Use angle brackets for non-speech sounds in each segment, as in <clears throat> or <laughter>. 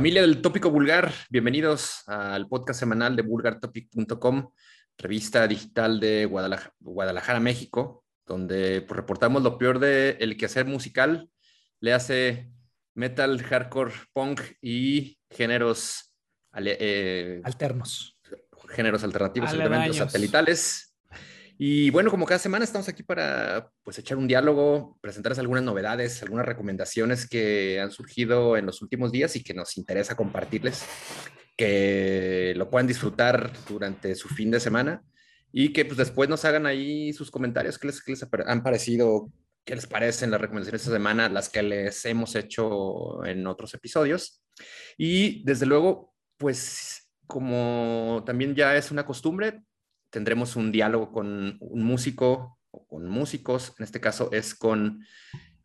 Familia del Tópico Vulgar, bienvenidos al podcast semanal de vulgartopic.com, revista digital de Guadalajara, México, donde pues, reportamos lo peor del el quehacer musical, le hace metal, hardcore, punk y géneros eh, alternos. Géneros alternativos, satelitales. Y bueno, como cada semana estamos aquí para pues echar un diálogo, presentarles algunas novedades, algunas recomendaciones que han surgido en los últimos días y que nos interesa compartirles, que lo puedan disfrutar durante su fin de semana y que pues después nos hagan ahí sus comentarios, qué les, qué les han parecido, qué les parecen las recomendaciones de esta semana, las que les hemos hecho en otros episodios. Y desde luego, pues como también ya es una costumbre, tendremos un diálogo con un músico o con músicos, en este caso es con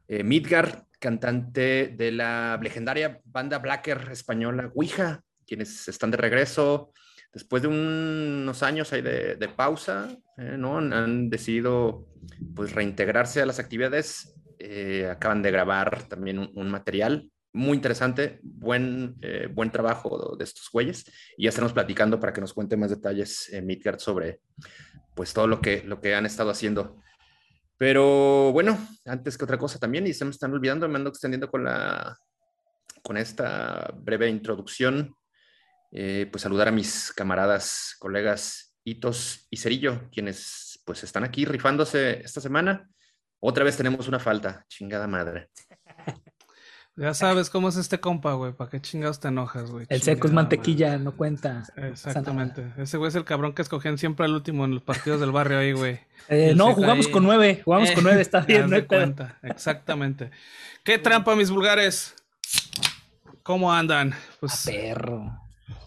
eh, Midgar, cantante de la legendaria banda Blacker española Ouija, quienes están de regreso después de unos años ahí de, pausa, eh, ¿no? Han decidido pues reintegrarse a las actividades, eh, acaban de grabar también un, material muy interesante, buen, eh, buen trabajo de estos güeyes. Y ya estaremos platicando para que nos cuente más detalles, eh, Midgard, sobre pues todo lo que, lo que han estado haciendo. Pero bueno, antes que otra cosa también, y se me están olvidando, me ando extendiendo con, la, con esta breve introducción, eh, pues saludar a mis camaradas, colegas Hitos y Cerillo, quienes pues están aquí rifándose esta semana. Otra vez tenemos una falta, chingada madre. Ya sabes cómo es este compa, güey. ¿Para qué chingados te enojas, güey? El seco es mantequilla, no cuenta. Exactamente. Ese güey es el cabrón que escogían siempre al último en los partidos del barrio ahí, güey. <laughs> Eh, no, jugamos con nueve. Jugamos con nueve, está <laughs> bien, no cuenta. Exactamente. ¿Qué trampa, mis vulgares? ¿Cómo andan? Pues. A perro.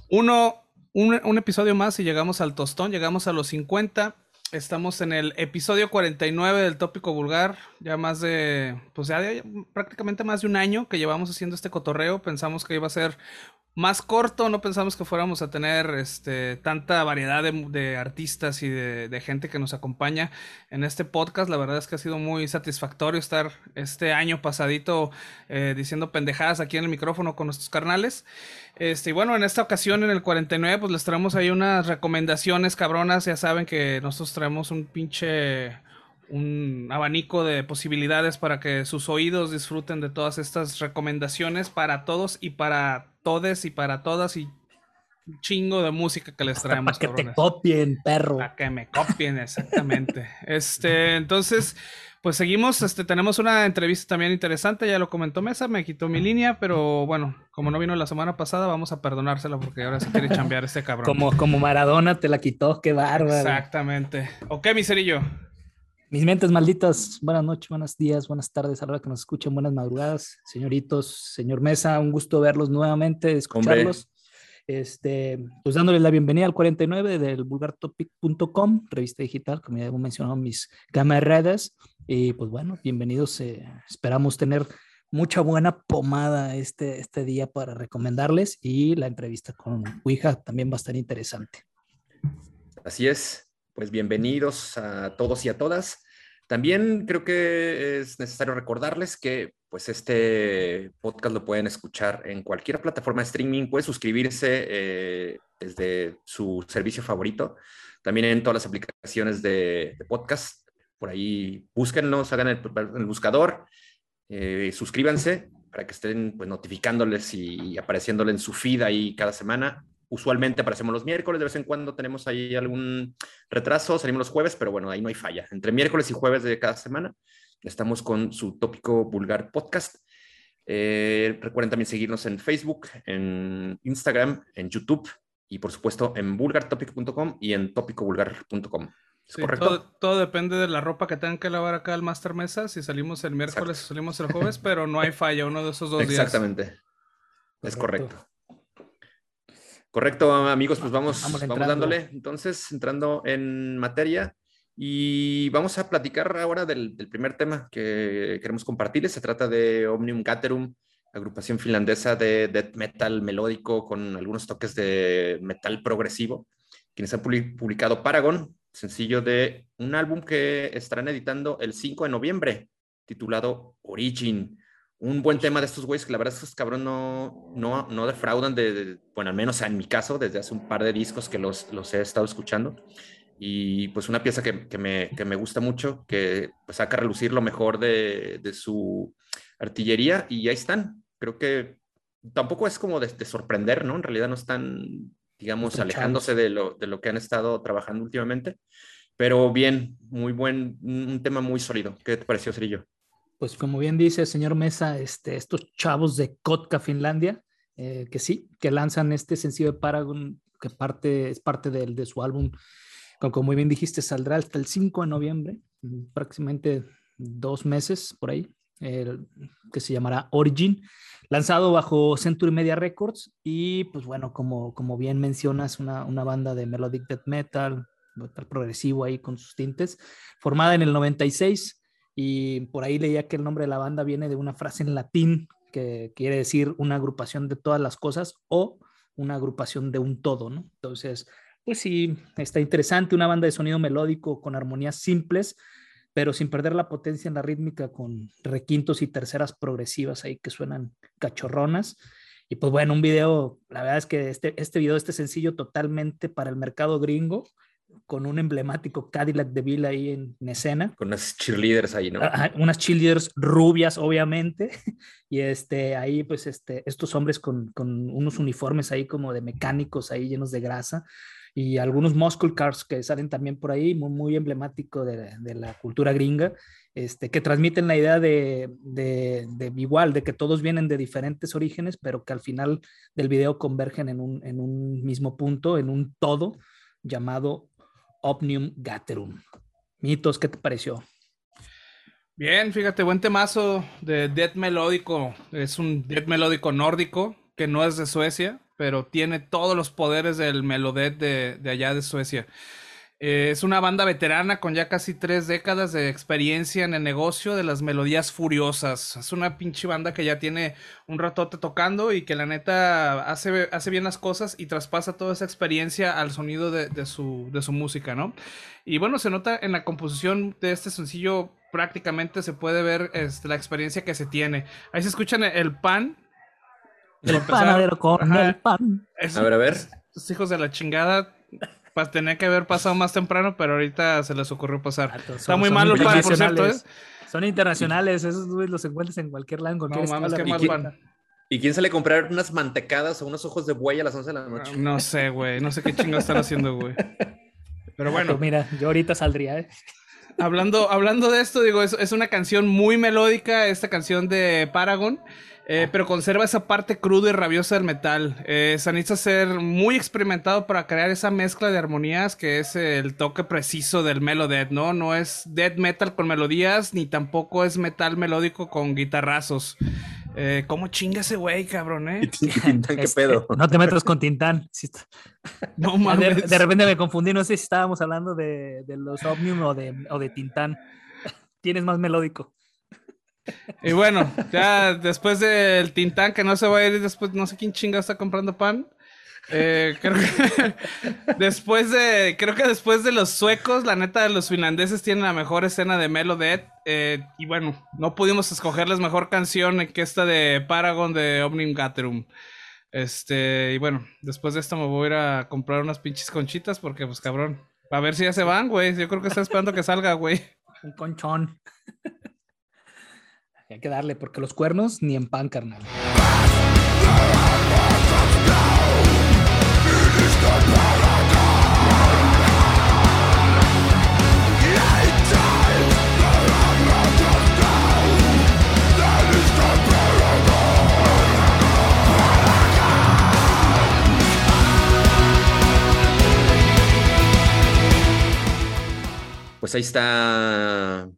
Uno, un, un episodio más y llegamos al tostón, llegamos a los 50. Estamos en el episodio 49 del tópico vulgar, ya más de, pues ya prácticamente más de un año que llevamos haciendo este cotorreo, pensamos que iba a ser más corto, no pensamos que fuéramos a tener este, tanta variedad de, artistas y de, gente que nos acompaña en este podcast. La verdad es que ha sido muy satisfactorio estar este año pasadito eh, diciendo pendejadas aquí en el micrófono con nuestros carnales. Este, y bueno, en esta ocasión, en el 49, pues les traemos ahí unas recomendaciones cabronas. Ya saben que nosotros traemos un pinche un abanico de posibilidades para que sus oídos disfruten de todas estas recomendaciones para todos y para todes y para todas y un chingo de música que les traemos. Para que te copien, perro. Para que me copien, exactamente. <laughs> este, entonces, pues seguimos, este, tenemos una entrevista también interesante, ya lo comentó Mesa, me quitó mi línea, pero bueno, como no vino la semana pasada, vamos a perdonársela porque ahora se quiere chambear este cabrón. Como, como Maradona te la quitó, qué bárbaro. Exactamente. Ok, miserillo. Mis mentes malditas, buenas noches, buenos días, buenas tardes, a la hora que nos escuchen, buenas madrugadas, señoritos, señor Mesa, un gusto verlos nuevamente, escucharlos. Este, pues dándoles la bienvenida al 49 del vulgartopic.com, revista digital, como ya hemos mencionado mis camaradas. Y pues bueno, bienvenidos. Eh, esperamos tener mucha buena pomada este, este día para recomendarles y la entrevista con Ouija también va a estar interesante. Así es pues bienvenidos a todos y a todas. También creo que es necesario recordarles que pues este podcast lo pueden escuchar en cualquier plataforma de streaming, puede suscribirse eh, desde su servicio favorito, también en todas las aplicaciones de, podcast, por ahí búsquenlos, hagan el, buscador, eh, suscríbanse para que estén pues, notificándoles y apareciéndoles en su feed ahí cada semana usualmente aparecemos los miércoles, de vez en cuando tenemos ahí algún retraso, salimos los jueves, pero bueno, ahí no hay falla. Entre miércoles y jueves de cada semana estamos con su tópico vulgar podcast. Eh, recuerden también seguirnos en Facebook, en Instagram, en YouTube y por supuesto en vulgartopic.com y en tópicovulgar.com. ¿Es correcto? Todo, depende de la ropa que tengan que lavar acá al Master Mesa, si salimos el miércoles o salimos el jueves, pero no hay falla, uno de esos dos días. Exactamente. Es correcto. Correcto, amigos, pues vamos, vamos, dándole. Entonces, entrando en materia y vamos a platicar ahora del, primer tema que queremos compartirles. Se trata de Omnium Gatherum, agrupación finlandesa de death metal melódico con algunos toques de metal progresivo, quienes han publicado Paragon, sencillo de un álbum que estarán editando el 5 de noviembre, titulado Origin. Un buen tema de estos güeyes que la verdad estos cabrón no, no, no defraudan de, bueno, al menos en mi caso, desde hace un par de discos que los, los he estado escuchando. Y pues una pieza que, que, me, que me, gusta mucho, que pues, saca a relucir lo mejor de, de, su artillería y ahí están. Creo que tampoco es como de, de sorprender, ¿no? En realidad no están, digamos, alejándose de lo, de lo que han estado trabajando últimamente. Pero bien, muy buen, un tema muy sólido. ¿Qué te pareció, Cerillo? Pues como bien dice el señor Mesa, este, estos chavos de Kotka, Finlandia, eh, que sí, que lanzan este sencillo de Paragon, que parte, es parte de, de su álbum, como muy bien dijiste, saldrá hasta el 5 de noviembre, prácticamente dos meses por ahí, que se llamará Origin, lanzado bajo Century Media Records y pues bueno, como, como bien mencionas, una, una banda de melodic death metal, metal progresivo ahí con sus tintes, formada en el 96 y por ahí leía que el nombre de la banda viene de una frase en latín que quiere decir una agrupación de todas las cosas o una agrupación de un todo, ¿no? Entonces, pues sí, está interesante, una banda de sonido melódico con armonías simples, pero sin perder la potencia en la rítmica con requintos y terceras progresivas ahí que suenan cachorronas. Y pues bueno, un video, la verdad es que este, este video, este sencillo totalmente para el mercado gringo, con un emblemático Cadillac de Bill ahí en, escena. Con unas cheerleaders ahí, ¿no? unas cheerleaders rubias, obviamente. <laughs> Y este, ahí, pues, este, estos hombres con, con, unos uniformes ahí como de mecánicos ahí llenos de grasa. Y algunos muscle cars que salen también por ahí, muy, muy emblemático de, de la cultura gringa, este, que transmiten la idea de, de, de, igual, de que todos vienen de diferentes orígenes, pero que al final del video convergen en un, en un mismo punto, en un todo llamado Omnium Gaterum. Mitos, ¿qué te pareció? Bien, fíjate, buen temazo de death melódico. Es un death melódico nórdico que no es de Suecia, pero tiene todos los poderes del melodet de, de allá de Suecia. Eh, es una banda veterana con ya casi tres décadas de experiencia en el negocio de las melodías furiosas. Es una pinche banda que ya tiene un ratote tocando y que la neta hace, hace bien las cosas y traspasa toda esa experiencia al sonido de, su, de su música, ¿no? Y bueno, se nota en la composición de este sencillo prácticamente se puede ver este, la experiencia que se tiene. Ahí se escuchan el pan. El panadero con el pan. a ver, a ver. Estos hijos de la chingada tenía que haber pasado más temprano, pero ahorita se les ocurrió pasar. Está muy mal los pan, por cierto. ¿eh? Son internacionales, esos los encuentras en cualquier lado. No mames, qué mal pan. ¿Y quién sale a comprar unas mantecadas o unos ojos de buey a las 11 de la noche? No sé, güey. No sé qué chingo están haciendo, güey. Pero bueno. Pues mira, yo ahorita saldría, ¿eh? Hablando, hablando de esto, digo, es, es, una canción muy melódica, esta canción de Paragon. Eh, pero conserva esa parte cruda y rabiosa del metal. Eh, se necesita ser muy experimentado para crear esa mezcla de armonías que es el toque preciso del melodeath, ¿no? No es death metal con melodías, ni tampoco es metal melódico con guitarrazos. Eh, ¿Cómo chinga ese güey, cabrón, eh? <laughs> ¿Qué pedo? No te metas con Tintán. No <laughs> mames. De, repente me confundí, no sé si estábamos hablando de, los Omnium o de, o de Tintán. <laughs> Tienes más melódico. Y bueno, ya después del Tintán que no se va a ir después, no sé quién chinga está comprando pan. Eh, creo que <laughs> después de, creo que después de los suecos, la neta, los finlandeses tienen la mejor escena de Melodet. Eh, y bueno, no pudimos escogerles mejor canción que esta de Paragon de Omnium Gatherum. Este, y bueno, después de esto me voy a ir a comprar unas pinches conchitas porque, pues cabrón, a ver si ya se van, güey. Yo creo que está esperando que salga, güey. Un conchón. <laughs> Hay que darle, porque los cuernos ni en pan, carnal. Pues ahí está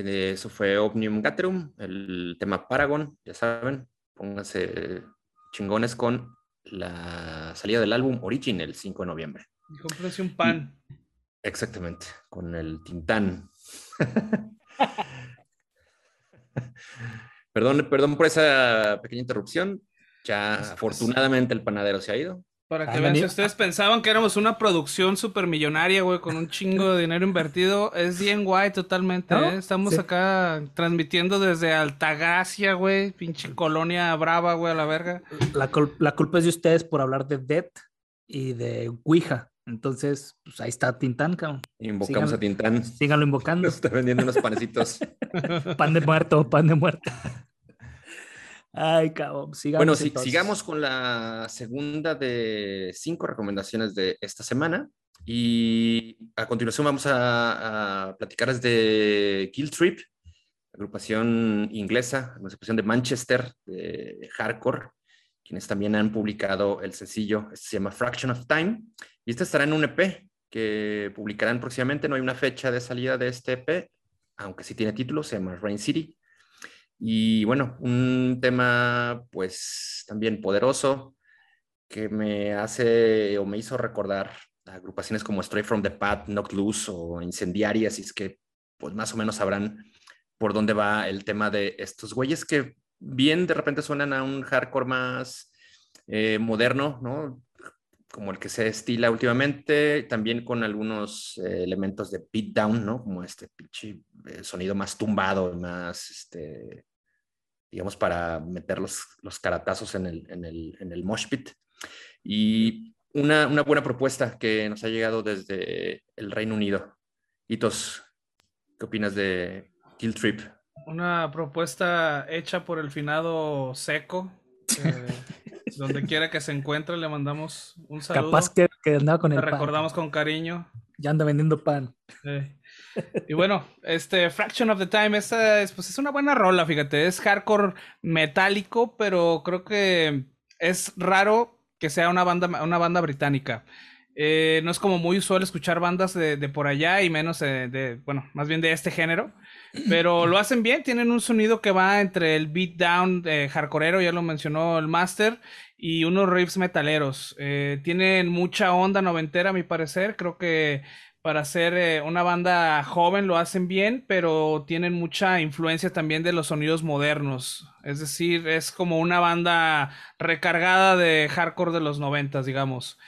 eso fue Omnium Gatherum, el tema Paragon, ya saben, pónganse chingones con la salida del álbum Origin el 5 de noviembre. Y cómprense un pan. exactamente, con el Tintán. <laughs> perdón, perdón por esa pequeña interrupción. Ya afortunadamente el panadero se ha ido. Para que vean, si ustedes pensaban que éramos una producción supermillonaria, güey, con un chingo de dinero invertido, es bien guay totalmente, ¿eh? Estamos acá transmitiendo desde Altagracia, güey, pinche colonia brava, güey, a la verga. La, la culpa es de ustedes por hablar de Dead y de Ouija. Entonces, pues ahí está Tintán, cabrón. Invocamos a Tintán. Síganlo invocando. <laughs> está vendiendo unos panecitos. <laughs> pan de muerto, pan de muerto. Ay, cabrón. Sigamos bueno, sigamos con la segunda de cinco recomendaciones de esta semana. Y a continuación vamos a, a platicarles de Kill Trip, agrupación inglesa, agrupación de Manchester, de hardcore, quienes también han publicado el sencillo, este se llama Fraction of Time, y este estará en un EP que publicarán próximamente, no hay una fecha de salida de este EP, aunque sí tiene título, se llama Rain City, y bueno, un tema pues también poderoso que me hace o me hizo recordar agrupaciones como Stray from the Path, Knock Loose o Incendiarias, y es que pues más o menos sabrán por dónde va el tema de estos güeyes que bien de repente suenan a un hardcore más eh, moderno, ¿no? Como el que se estila últimamente, también con algunos eh, elementos de beatdown, ¿no? Como este pinche sonido más tumbado, más este, digamos, para meter los, los caratazos en el, en el, en el mosh pit. Y una, una, buena propuesta que nos ha llegado desde el Reino Unido. Hitos, ¿qué opinas de Kill Trip? Una propuesta hecha por el finado Seco. <laughs> donde quiera que se encuentre, le mandamos un saludo. Capaz que, que andaba con el Le recordamos con cariño. Ya anda vendiendo pan. Y bueno, este Fraction of the Time, esta es, pues es una buena rola, fíjate, es hardcore metálico, pero creo que es raro que sea una banda, una banda británica. Eh, no es como muy usual escuchar bandas de, por allá y menos de, bueno, más bien de este género. Pero <clears throat> lo hacen bien, tienen un sonido que va entre el beatdown de hardcoreero, ya lo mencionó el Master, y unos riffs metaleros. Eh, tienen mucha onda noventera, a mi parecer. Creo que para ser eh, una banda joven lo hacen bien, pero tienen mucha influencia también de los sonidos modernos. Es decir, es como una banda recargada de hardcore de los noventas, digamos.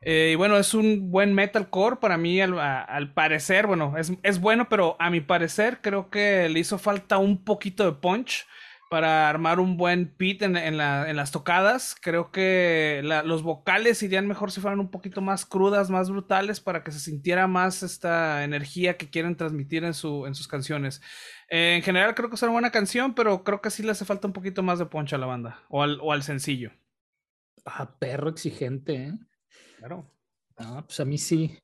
Eh, y bueno, es un buen metalcore para mí, al, parecer, bueno, es, es, bueno, pero a mi parecer creo que le hizo falta un poquito de punch para armar un buen pit en, las tocadas. Creo que los vocales irían mejor si fueran un poquito más crudas, más brutales, para que se sintiera más esta energía que quieren transmitir en, su, en sus canciones. en general creo que es una buena canción, pero creo que sí le hace falta un poquito más de poncho a la banda o al, o al sencillo. Ah, perro exigente, ¿eh? Claro. Ah, pues a mí sí.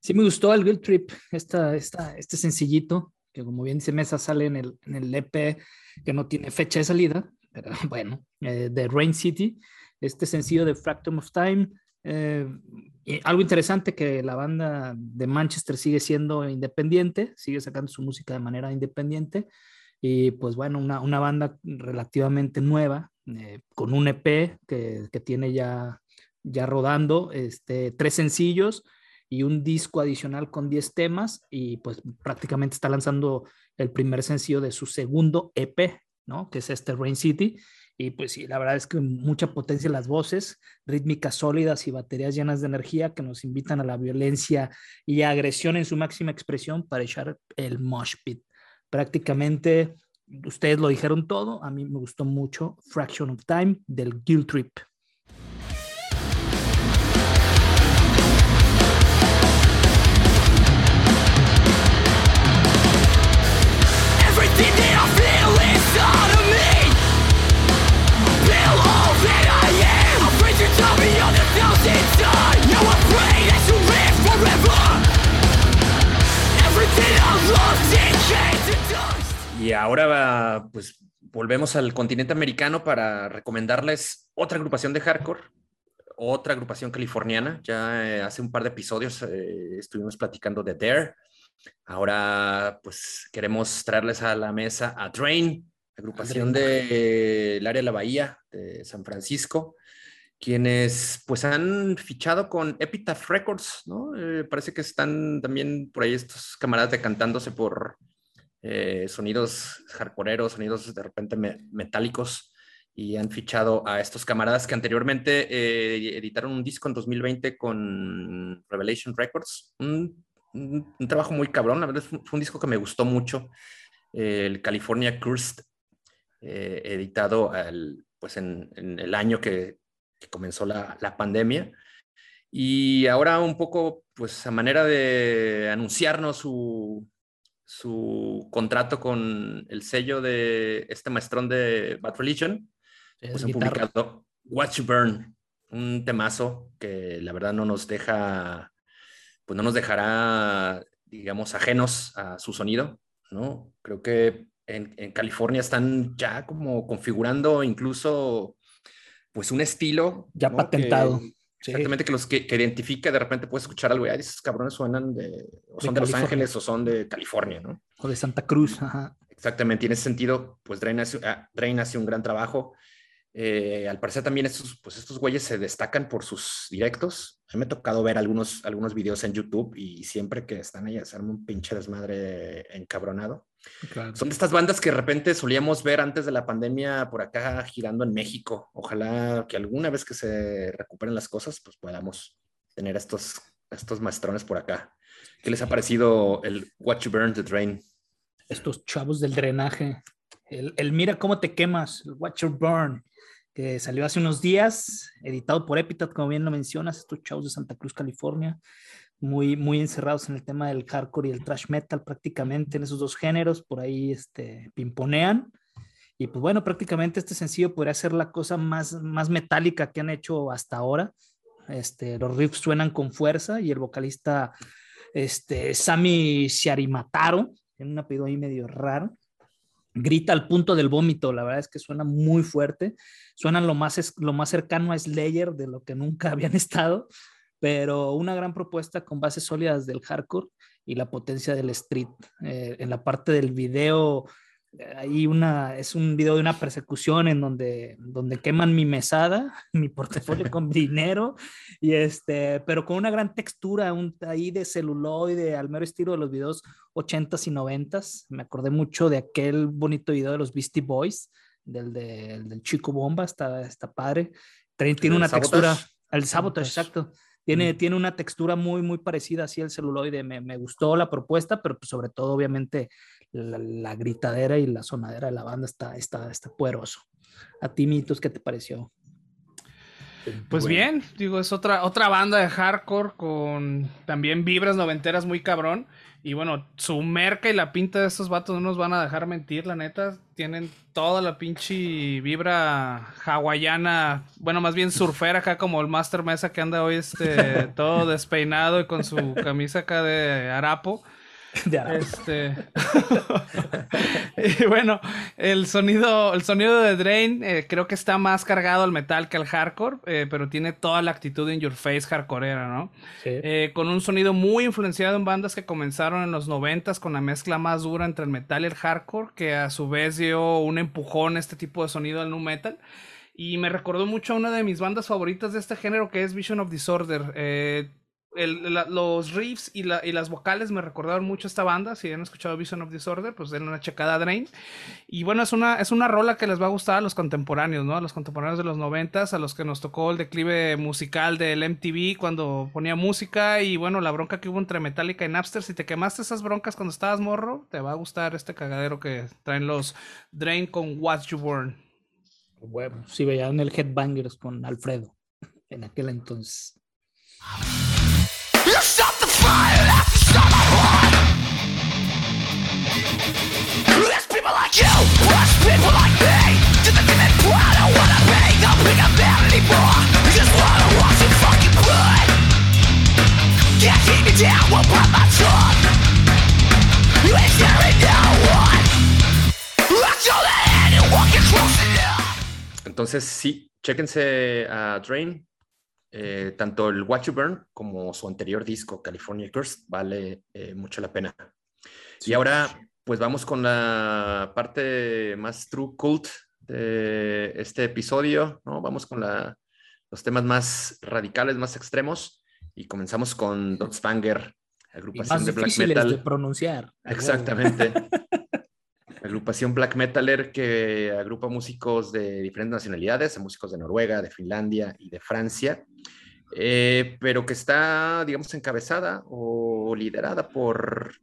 Sí me gustó el Guild Trip, esta, esta, este sencillito, que como bien dice Mesa sale en el, en el EP que no tiene fecha de salida, pero <laughs> bueno, eh, de Rain City, este sencillo de Fractum of Time. Eh, algo interesante que la banda de Manchester sigue siendo independiente, sigue sacando su música de manera independiente y pues bueno, una, una banda relativamente nueva, eh, con un EP que, que, tiene ya, ya rodando, este, tres sencillos y un disco adicional con 10 temas y pues prácticamente está lanzando el primer sencillo de su segundo EP, ¿no? Que es este Rain City. Y pues sí, la verdad es que mucha potencia en las voces, rítmicas sólidas y baterías llenas de energía que nos invitan a la violencia y agresión en su máxima expresión para echar el mosh pit. Prácticamente, ustedes lo dijeron todo, a mí me gustó mucho Fraction of Time del Guild Trip. Y ahora, pues, volvemos al continente americano para recomendarles otra agrupación de hardcore, otra agrupación californiana. Ya eh, hace un par de episodios eh, estuvimos platicando de Dare. Ahora, pues, queremos traerles a la mesa a Drain, agrupación del área de la Bahía de San Francisco quienes pues han fichado con Epitaph Records, ¿no? Eh, parece que están también por ahí estos camaradas decantándose por eh, sonidos hardcoreeros, sonidos de repente metálicos. y han fichado a estos camaradas que anteriormente eh, editaron un disco en 2020 con Revelation Records. Un, trabajo muy cabrón, la verdad fue un disco que me gustó mucho, el California Cursed, eh, editado pues en, el año que, comenzó la, la, pandemia. Y ahora un poco, pues a manera de anunciarnos su, su contrato con el sello de este maestrón de Bad Religion, pues han publicado Watch You Burn, un temazo que la verdad no nos deja, pues no nos dejará, digamos, ajenos a su sonido, ¿no? Creo que en, en California están ya como configurando incluso, pues un estilo. Ya patentado. Exactamente, que los que, identifica, de repente puedes escuchar algo y esos cabrones suenan de, o son de, Los Ángeles o son de California, ¿no? O de Santa Cruz, ajá. Exactamente, y en ese sentido, pues Drain hace, ah, Drain hace un gran trabajo. Eh, al parecer también estos, pues estos güeyes se destacan por sus directos. A mí me ha tocado ver algunos, algunos videos en YouTube y siempre que están ahí arma un pinche desmadre encabronado. Son de estas bandas que de repente solíamos ver antes de la pandemia por acá girando en México. Ojalá que alguna vez que se recuperen las cosas, pues podamos tener estos, estos maestrones por acá. ¿Qué les ha parecido el Watch You Burn the Drain? Estos chavos del drenaje. El, el mira cómo te quemas, el Watch You Burn que salió hace unos días, editado por Epitaph, como bien lo mencionas, estos chavos de Santa Cruz, California, muy, muy encerrados en el tema del hardcore y el thrash metal, prácticamente en esos dos géneros, por ahí este, pimponean. Y pues bueno, prácticamente este sencillo podría ser la cosa más, más metálica que han hecho hasta ahora. Este, los riffs suenan con fuerza y el vocalista este, Sami Sharimataro, tiene un apellido ahí medio raro, grita al punto del vómito, la verdad es que suena muy fuerte, suenan lo más, lo más cercano a Slayer de lo que nunca <laughs> habían estado, pero una gran propuesta con bases sólidas del hardcore y la potencia del street. Eh, en la parte del video hay una, es un video de una persecución en donde, donde queman mi mesada, <laughs> mi portafolio <laughs> con dinero, y este, pero con una gran textura un, ahí de celuloide, al mero estilo de los videos 80s y 90s. Me acordé mucho de aquel bonito video de los Beastie Boys, del, del Chico Bomba, está, está padre. Tiene una textura, el sabotage, exacto. Tiene, tiene, una textura muy, muy parecida así al celuloide. Me, me gustó la propuesta, pero pues sobre todo, obviamente, la, gritadera y la sonadera de la banda está, está, está poderoso. A ti, Mitos, ¿qué te pareció? Pues bien, digo, es otra, otra banda de hardcore con también vibras noventeras muy cabrón. Y bueno, su merca y la pinta de estos vatos no nos van a dejar mentir, la neta. Tienen toda la pinche vibra hawaiana, bueno, más bien surfera acá como el Master Mesa que anda hoy este, <laughs> todo despeinado y con su camisa acá de harapo. <laughs> Este... <laughs> y bueno, el sonido, el sonido de Drain eh, creo que está más cargado al metal que al hardcore, eh, pero tiene toda la actitud in your face hardcoreera, ¿no? Eh, con un sonido muy influenciado en bandas que comenzaron en los noventas con la mezcla más dura entre el metal y el hardcore, que a su vez dio un empujón a este tipo de sonido al nu metal. Y me recordó mucho a una de mis bandas favoritas de este género que es Vision of Disorder los riffs y, las vocales me recordaron mucho esta banda. Si han escuchado Vision of Disorder, pues den una checada a Drain. Y bueno, es una, es una rola que les va a gustar a los contemporáneos, ¿no? A los contemporáneos de los noventas, a los que nos tocó el declive musical del MTV cuando ponía música. Y bueno, la bronca que hubo entre Metallica y Napster. Si te quemaste esas broncas cuando estabas morro, te va a gustar este cagadero que traen los Drain con Watch You Burn. Bueno, si veían el Headbangers con Alfredo en aquel entonces. Entonces sí, chéquense a Drain, Eh, tanto el Watch You Burn como su anterior disco, California Curse, vale eh, mucho la pena. y ahora, pues vamos con la parte más true cult de este episodio, ¿no? Vamos con los temas más radicales, más extremos, y comenzamos con Dot Spanger, agrupación de black metal. de pronunciar. Exactamente. <laughs> agrupación black metaler que agrupa músicos de diferentes nacionalidades, músicos de Noruega, de Finlandia y de Francia, eh, pero que está, digamos, encabezada o liderada por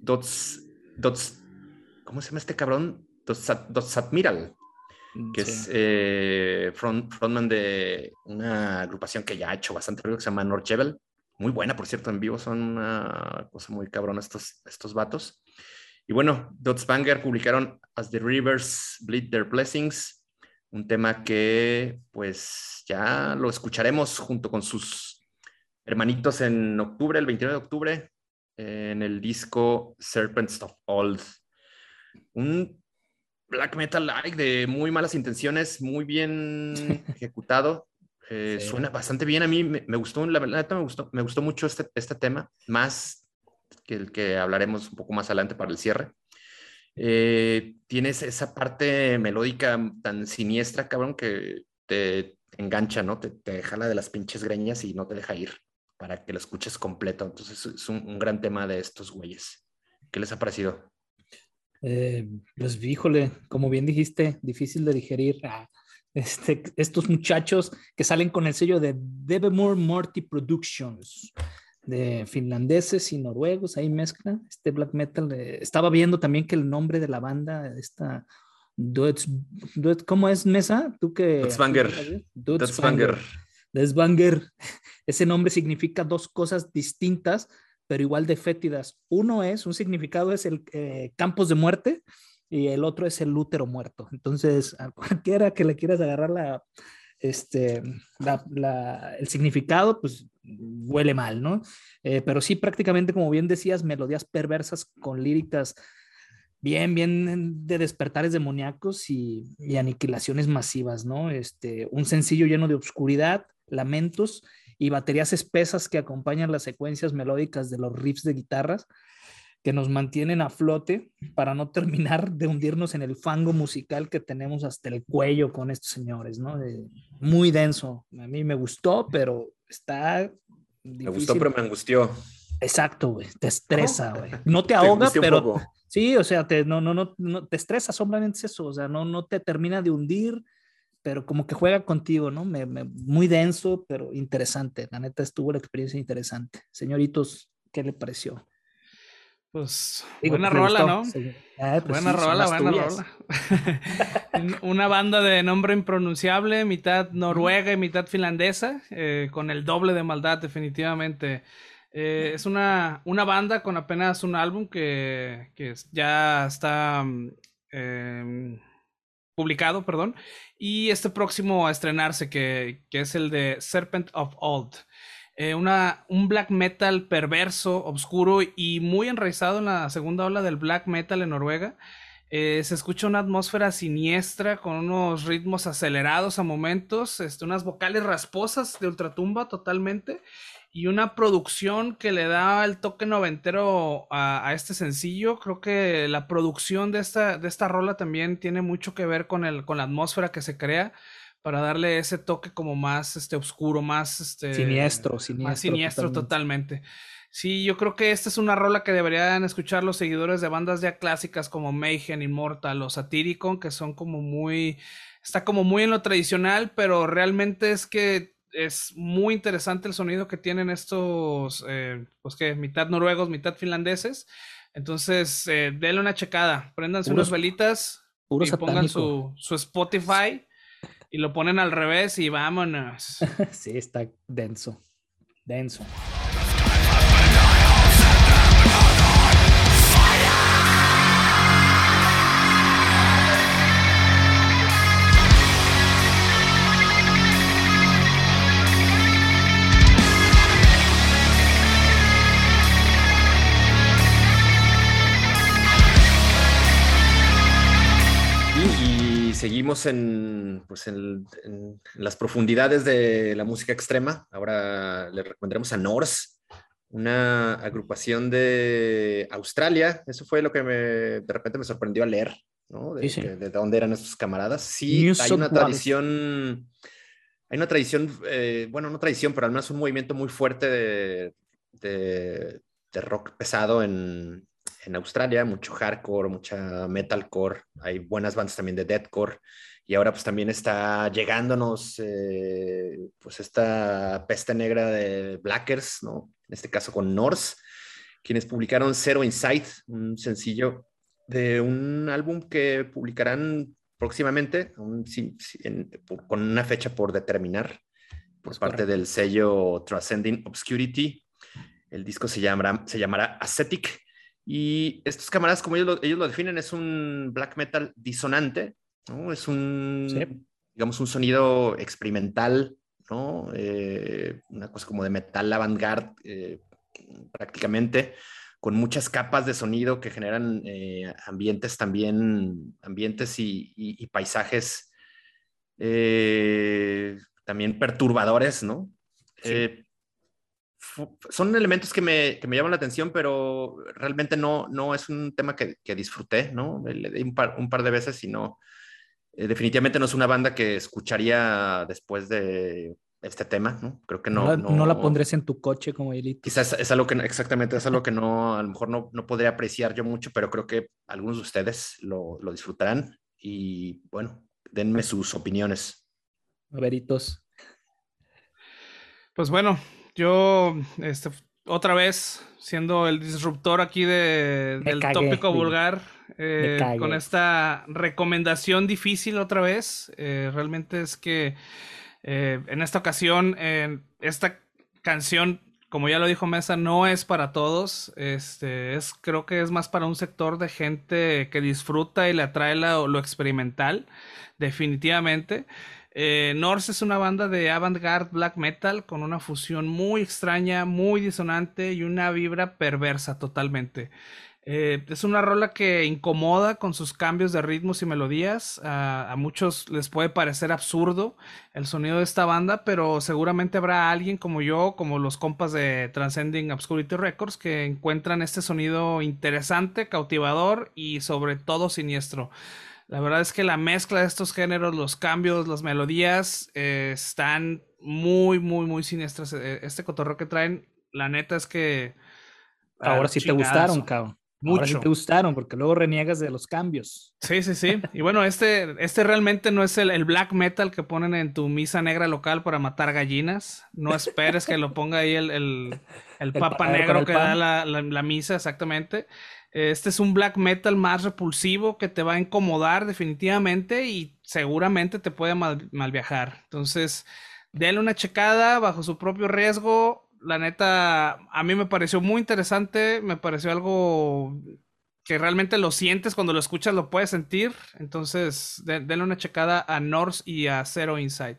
Dots, Dots ¿cómo se llama este cabrón? Dots, Admiral, mm, que es eh, frontman de una agrupación que ya ha hecho bastante ruido que se llama Norchevel. Muy buena, por cierto, en vivo son una cosa muy cabrona estos, estos vatos. Y bueno, Dots Banger publicaron As the Rivers Bleed Their Blessings, un tema que pues ya lo escucharemos junto con sus hermanitos en octubre, el 29 de octubre, en el disco Serpents of Old. Un black metal like de muy malas intenciones, muy bien <laughs> ejecutado. Eh, suena bastante bien. A mí me, gustó, la verdad me gustó, me gustó mucho este, este tema, más que el que hablaremos un poco más adelante para el cierre. Eh, tienes esa parte melódica tan siniestra, cabrón, que te engancha, ¿no? Te, te jala de las pinches greñas y no te deja ir para que lo escuches completo. Entonces es un, gran tema de estos güeyes. ¿Qué les ha parecido? Eh, pues híjole, como bien dijiste, difícil de digerir. Ah, este, estos muchachos que salen con el sello de Devemore Morty Productions de finlandeses y noruegos, ahí mezcla este black metal. estaba viendo también que el nombre de la banda, esta Duets, ¿cómo es Mesa? Tú que... Duetsbanger. Duetsbanger. <laughs> Ese nombre significa dos cosas distintas, pero igual de fétidas. Uno es, un significado es el eh, campos de muerte y el otro es el útero muerto. Entonces, a cualquiera que le quieras agarrar la, este, el significado, pues huele mal, ¿no? Eh, pero sí, prácticamente, como bien decías, melodías perversas con líricas bien, bien de despertares demoníacos y, y, aniquilaciones masivas, ¿no? Este, un sencillo lleno de obscuridad, lamentos y baterías espesas que acompañan las secuencias melódicas de los riffs de guitarras que nos mantienen a flote para no terminar de hundirnos en el fango musical que tenemos hasta el cuello con estos señores, ¿no? muy denso. A mí me gustó, pero está... Me gustó, pero me angustió. Exacto, güey. Te estresa, güey. <laughs> No te ahoga, pero... Sí, o sea, te, no, no, no, no, te estresa solamente eso, o sea, no, no te termina de hundir, pero como que juega contigo, ¿no? Me, muy denso, pero interesante. La neta estuvo la experiencia interesante. Señoritos, ¿qué le pareció? Pues buena rola, ¿no? Ah, pues buena rola, buena rola. <laughs> Una banda de nombre impronunciable, mitad noruega y mitad finlandesa, eh, con el doble de maldad definitivamente. Eh, es una, una, banda con apenas un álbum que, que ya está mm, em, publicado, perdón, y este próximo a estrenarse, que, que es el de Serpent of Old. Eh, una, un black metal perverso, oscuro y muy enraizado en la segunda ola del black metal en Noruega. Eh, se escucha una atmósfera siniestra con unos ritmos acelerados a momentos, este, unas vocales rasposas de ultratumba totalmente y una producción que le da el toque noventero a, a, este sencillo. Creo que la producción de esta, de esta rola también tiene mucho que ver con, el, con la atmósfera que se crea para darle ese toque como más este oscuro, más este siniestro, siniestro, más siniestro totalmente. Sí, yo creo que esta es una rola que deberían escuchar los seguidores de bandas ya clásicas como Mayhem, Immortal o Satyricon, que son como muy está como muy en lo tradicional, pero realmente es que es muy interesante el sonido que tienen estos, eh, pues que mitad noruegos, mitad finlandeses. Entonces, eh, denle una checada, prendanse unas velitas y pongan su, su Spotify y lo ponen al revés y vámonos. <laughs> sí, está denso. Denso. Seguimos en, pues en, las profundidades de la música extrema. Ahora le recomendaremos a Norse, una agrupación de Australia. Eso fue lo que me, de repente me sorprendió a leer, ¿no? De, dónde eran estos camaradas. Sí, hay una tradición, hay una tradición, eh, bueno, no tradición, pero además un movimiento muy fuerte de, de rock pesado en, en Australia, mucho hardcore, mucha metalcore, hay buenas bandas también de deathcore, y ahora pues también está llegándonos eh, pues esta peste negra de Blackers, ¿no? En este caso con Norse, quienes publicaron Zero Insight, un sencillo de un álbum que publicarán próximamente, con una fecha por determinar, por parte del sello Transcending Obscurity. El disco se llamará, se llamará Ascetic. Y estos camaradas, como ellos lo, ellos lo definen, es un black metal disonante, ¿no? Es un, digamos, un sonido experimental, ¿no? Eh, una cosa como de metal avant-garde eh, prácticamente, con muchas capas de sonido que generan eh, ambientes también, ambientes y, paisajes también perturbadores, ¿no? Son elementos que me, que me, llaman la atención, pero realmente no, no es un tema que, que disfruté, ¿no? Le di un par, un par de veces y no, eh, definitivamente no es una banda que escucharía después de este tema, ¿no? Creo que no. No, la pondrías en tu coche como Elite. Quizás es algo que, exactamente, es algo que no, a lo mejor no, no podría apreciar yo mucho, pero creo que algunos de ustedes lo, lo disfrutarán y bueno, denme sus opiniones. A veritos. Pues bueno, yo, este, otra vez, siendo el disruptor aquí de, del tópico vulgar, eh, con esta recomendación difícil otra vez. Eh, realmente es que eh, en esta ocasión, esta canción, como ya lo dijo Mesa, no es para todos. Este, es, creo que es más para un sector de gente que disfruta y le atrae lo experimental, definitivamente. Norse es una banda de avant-garde black metal con una fusión muy extraña, muy disonante y una vibra perversa totalmente. Eh, es una rola que incomoda con sus cambios de ritmos y melodías. a muchos les puede parecer absurdo el sonido de esta banda, pero seguramente habrá alguien como yo, como los compas de Transcending Obscurity Records, que encuentran este sonido interesante, cautivador y sobre todo siniestro. La verdad es que la mezcla de estos géneros, los cambios, las melodías, eh, están muy, muy, muy siniestras. Eh, este cotorreo que traen, la neta es que... Ahora sí te gustaron, cabrón. Mucho. te gustaron, porque luego reniegas de los cambios. Sí, sí, sí. Y bueno, este, este realmente no es el, black metal que ponen en tu misa negra local para matar gallinas. No esperes que lo ponga ahí el, el, <laughs> papa negro que da la, misa, exactamente. Este es un black metal más repulsivo que te va a incomodar definitivamente y seguramente te puede mal, viajar. Entonces, denle una checada bajo su propio riesgo la neta, a mí me pareció muy interesante, me pareció algo que realmente lo sientes cuando lo escuchas, lo puedes sentir. Entonces, denle una checada a Norse y a Zero Insight.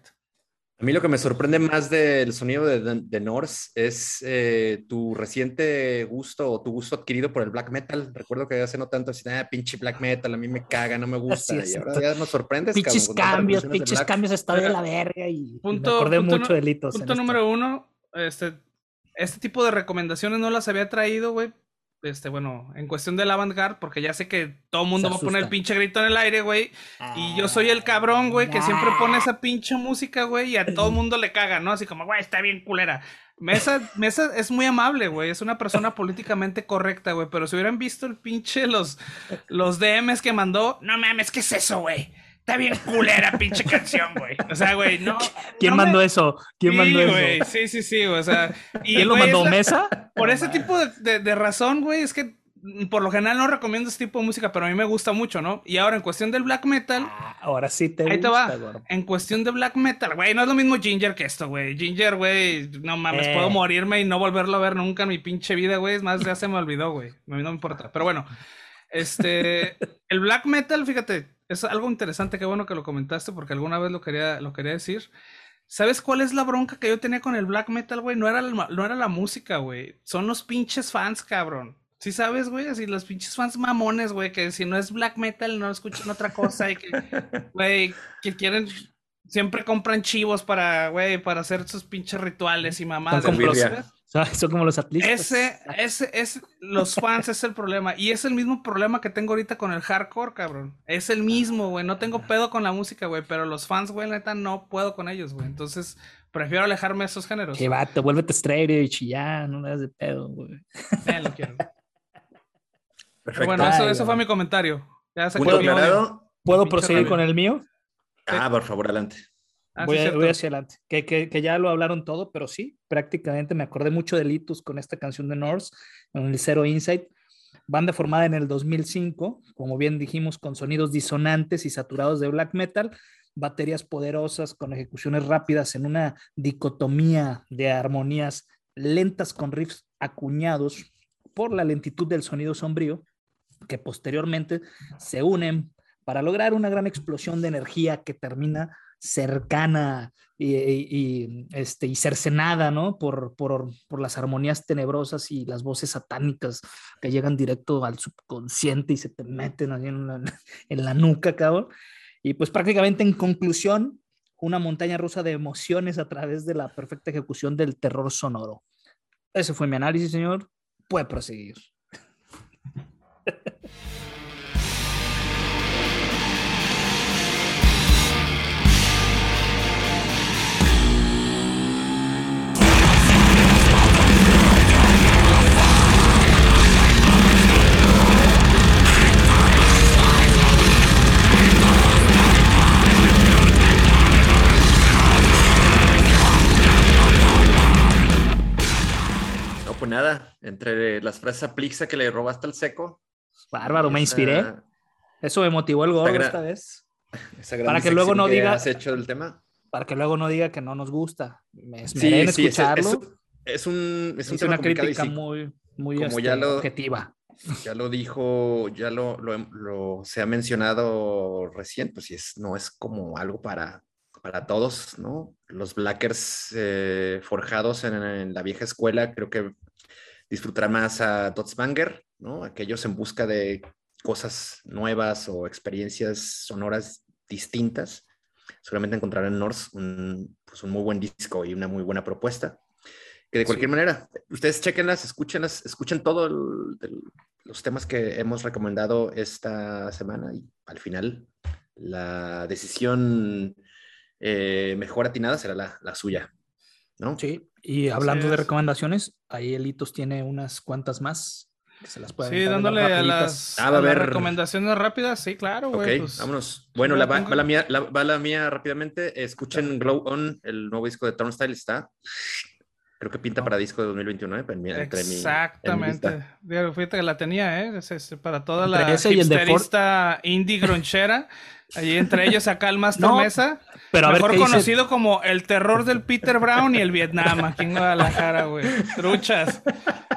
A mí lo que me sorprende más del sonido de, de Norse es eh, tu reciente gusto o tu gusto adquirido por el black metal. Recuerdo que hace no tanto así, ah, pinche black metal, a mí me caga, no me gusta. y ahora ya nos sorprendes. Pinches cambios, pinches cambios, está de la verga. Y punto, me acordé mucho de Litos. Punto número uno, este, este tipo de recomendaciones no las había traído, güey. Este, bueno, en cuestión del avant-garde, porque ya sé que todo el mundo va a poner el pinche grito en el aire, güey. y yo soy el cabrón, güey, que siempre pone esa pinche música, güey, y a todo el <clears throat> mundo le caga, ¿no? Así como, güey, está bien culera. Mesa, Mesa es muy amable, güey. Es una persona <laughs> políticamente correcta, güey. Pero si hubieran visto el pinche los, los DMs que mandó, no mames, ¿qué es eso, güey? Está bien culera, pinche canción, güey. O sea, güey, no. ¿Quién mandó eso? ¿Quién mandó eso? Sí, sí, sí, o sea. Y, ¿Quién lo mandó? ¿Mesa? Por ese tipo de, de, razón, güey, es que por lo general no recomiendo este tipo de música, pero a mí me gusta mucho, ¿no? Y ahora en cuestión del black metal. Ah, ahora sí te ahí te va. En cuestión de black metal, güey, no es lo mismo Ginger que esto, güey. Ginger, güey, no mames, puedo eh. morirme y no volverlo a ver nunca en mi pinche vida, güey. Es más, ya se me olvidó, güey. A mí no me importa. Pero bueno, este. el black metal, fíjate, es algo interesante, qué bueno que lo comentaste porque alguna vez lo quería, lo quería decir. ¿Sabes cuál es la bronca que yo tenía con el black metal, güey? No era no era la música, güey. Son los pinches fans, cabrón. Sí sabes, güey, así los pinches fans mamones, güey, que si no es black metal no escuchan otra cosa y que, <laughs> güey, que quieren siempre compran chivos para, güey, para hacer sus pinches rituales y mamadas. <laughs> Son como los atletas. Ese, ese, es, los fans es el problema. Y es el mismo problema que tengo ahorita con el hardcore, cabrón. Es el mismo, güey. No tengo pedo con la música, güey. Pero los fans, güey, neta, no puedo con ellos, güey. Entonces, prefiero alejarme de esos géneros. Que vato, vuélvete straight y ya, no le das de pedo, güey. lo quiero. Perfecto. Bueno, eso, fue mi comentario. Ya ¿Puedo, ¿Puedo proseguir con el mío? Ah, por favor, adelante. Ah, voy, hacia adelante. Que, que, que, ya lo hablaron todo, pero sí, prácticamente me acordé mucho de Litus con esta canción de Norse, con el Zero Insight. Banda formada en el 2005, como bien dijimos, con sonidos disonantes y saturados de black metal, baterías poderosas con ejecuciones rápidas en una dicotomía de armonías lentas con riffs acuñados por la lentitud del sonido sombrío, que posteriormente se unen para lograr una gran explosión de energía que termina cercana y, este, y cercenada, ¿no? Por, por, por, las armonías tenebrosas y las voces satánicas que llegan directo al subconsciente y se te meten ahí en la, <laughs> en la nuca, cabrón. Y pues prácticamente en conclusión, una montaña rusa de emociones a través de la perfecta ejecución del terror sonoro. Ese fue mi análisis, señor. Puede proseguir. Nada, entre las frases aplixa que le robaste al seco. Bárbaro, me inspiré. Eso me motivó el gordo esta vez. para que luego no diga. hecho del tema. Para que luego no diga que no nos gusta. Me sí, escucharlo. Es, un, es, una crítica muy, muy como ya este, lo, objetiva. Ya lo dijo, ya lo, lo, se ha mencionado recién, pues sí, es, no es como algo para, para todos, ¿no? Los Blackers eh, forjados en, en, la vieja escuela, creo que disfrutar más a Dotsbanger, ¿no? Aquellos en busca de cosas nuevas o experiencias sonoras distintas. Seguramente encontrarán en Norse un, pues un muy buen disco y una muy buena propuesta. Que de cualquier manera, ustedes chequenlas, escúchenlas, escuchen todos los temas que hemos recomendado esta semana y al final la decisión eh, mejor atinada será la, la suya. ¿No? Sí, y hablando de recomendaciones, ahí Elitos tiene unas cuantas más que se las pueden Sí, dándole a las, ah, recomendaciones rápidas, sí, claro, güey. Ok, pues, vámonos. Bueno, la, va, la mía, la, va la mía rápidamente. Escuchen Glow On, el nuevo disco de Turnstile está. Creo que pinta para disco de 2021, ¿eh? Entre Exactamente. Fíjate que la tenía, ¿eh? para toda la hipsterista indie gronchera. Allí entre ellos acá el Master <laughs> Mesa. Pero mejor conocido como el terror del Peter Brown y el Vietnam aquí en Guadalajara, güey. Truchas.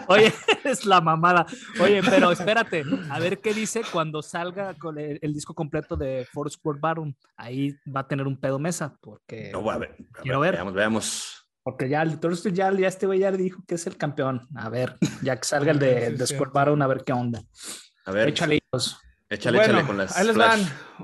Oye, <laughs> es la mamada. Oye, pero espérate, a ver qué dice cuando salga con el, disco completo de Force World Baron. Ahí va a tener un pedo mesa, porque no, a ver, quiero ver. Veamos, veamos. Porque ya, ya, ya este güey ya dijo que es el campeón. A ver, ya que salga el de, de Squad Baron, a ver qué onda. A ver. Échale Échale, échale con las. Ahí les van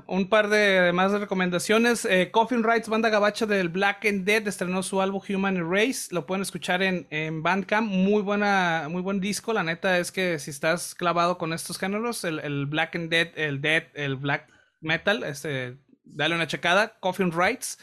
un par de más recomendaciones. Eh, Coffin Rights, banda gabacha del Black and Dead, estrenó su álbum Human Race. Lo pueden escuchar en, en, Bandcamp. Muy buena, muy buen disco. La neta es que si estás clavado con estos géneros, el, Black and Dead, el Dead, el Black Metal, este, dale una checada. Coffin Rights.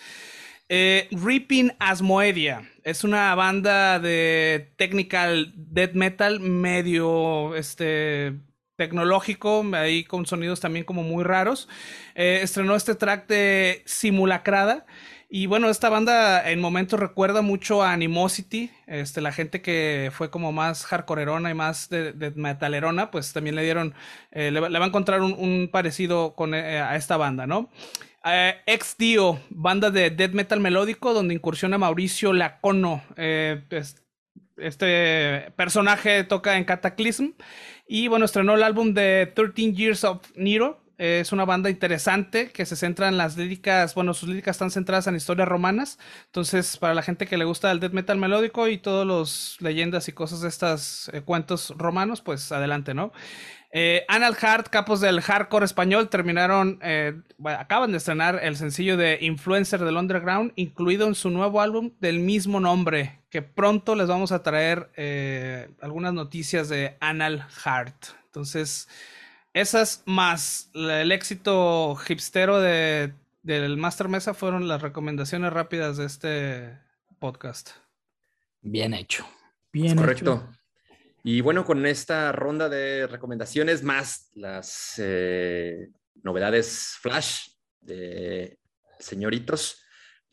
Eh, Reaping Asmoedia es una banda de technical death metal medio este tecnológico, ahí con sonidos también como muy raros. Eh, estrenó este track de Simulacrada. Y bueno, esta banda en momentos recuerda mucho a Animosity, este, la gente que fue como más hardcoreerona y más de, metalerona, pues también le dieron, eh, le, va a encontrar un, parecido con, eh, a esta banda, ¿no? Ex Dio, banda de death metal melódico, donde incursiona Mauricio Lacono. Pues, este personaje toca en Cataclysm. Y bueno, estrenó el álbum de 13 Years of Nero. Es una banda interesante que se centra en las líricas, bueno, sus líricas están centradas en historias romanas. Entonces, para la gente que le gusta el death metal melódico y todos los leyendas y cosas de estos eh, cuentos romanos, pues adelante, ¿no? Eh, Anal Hart, capos del hardcore español, terminaron, eh, acaban de estrenar el sencillo de Influencer del Underground, incluido en su nuevo álbum del mismo nombre, que pronto les vamos a traer eh, algunas noticias de Anal Hart. Entonces, esas más el éxito hipstero de, del Master Mesa fueron las recomendaciones rápidas de este podcast. Bien hecho. Bien Correcto. Y bueno, con esta ronda de recomendaciones más las eh, novedades flash de señoritos,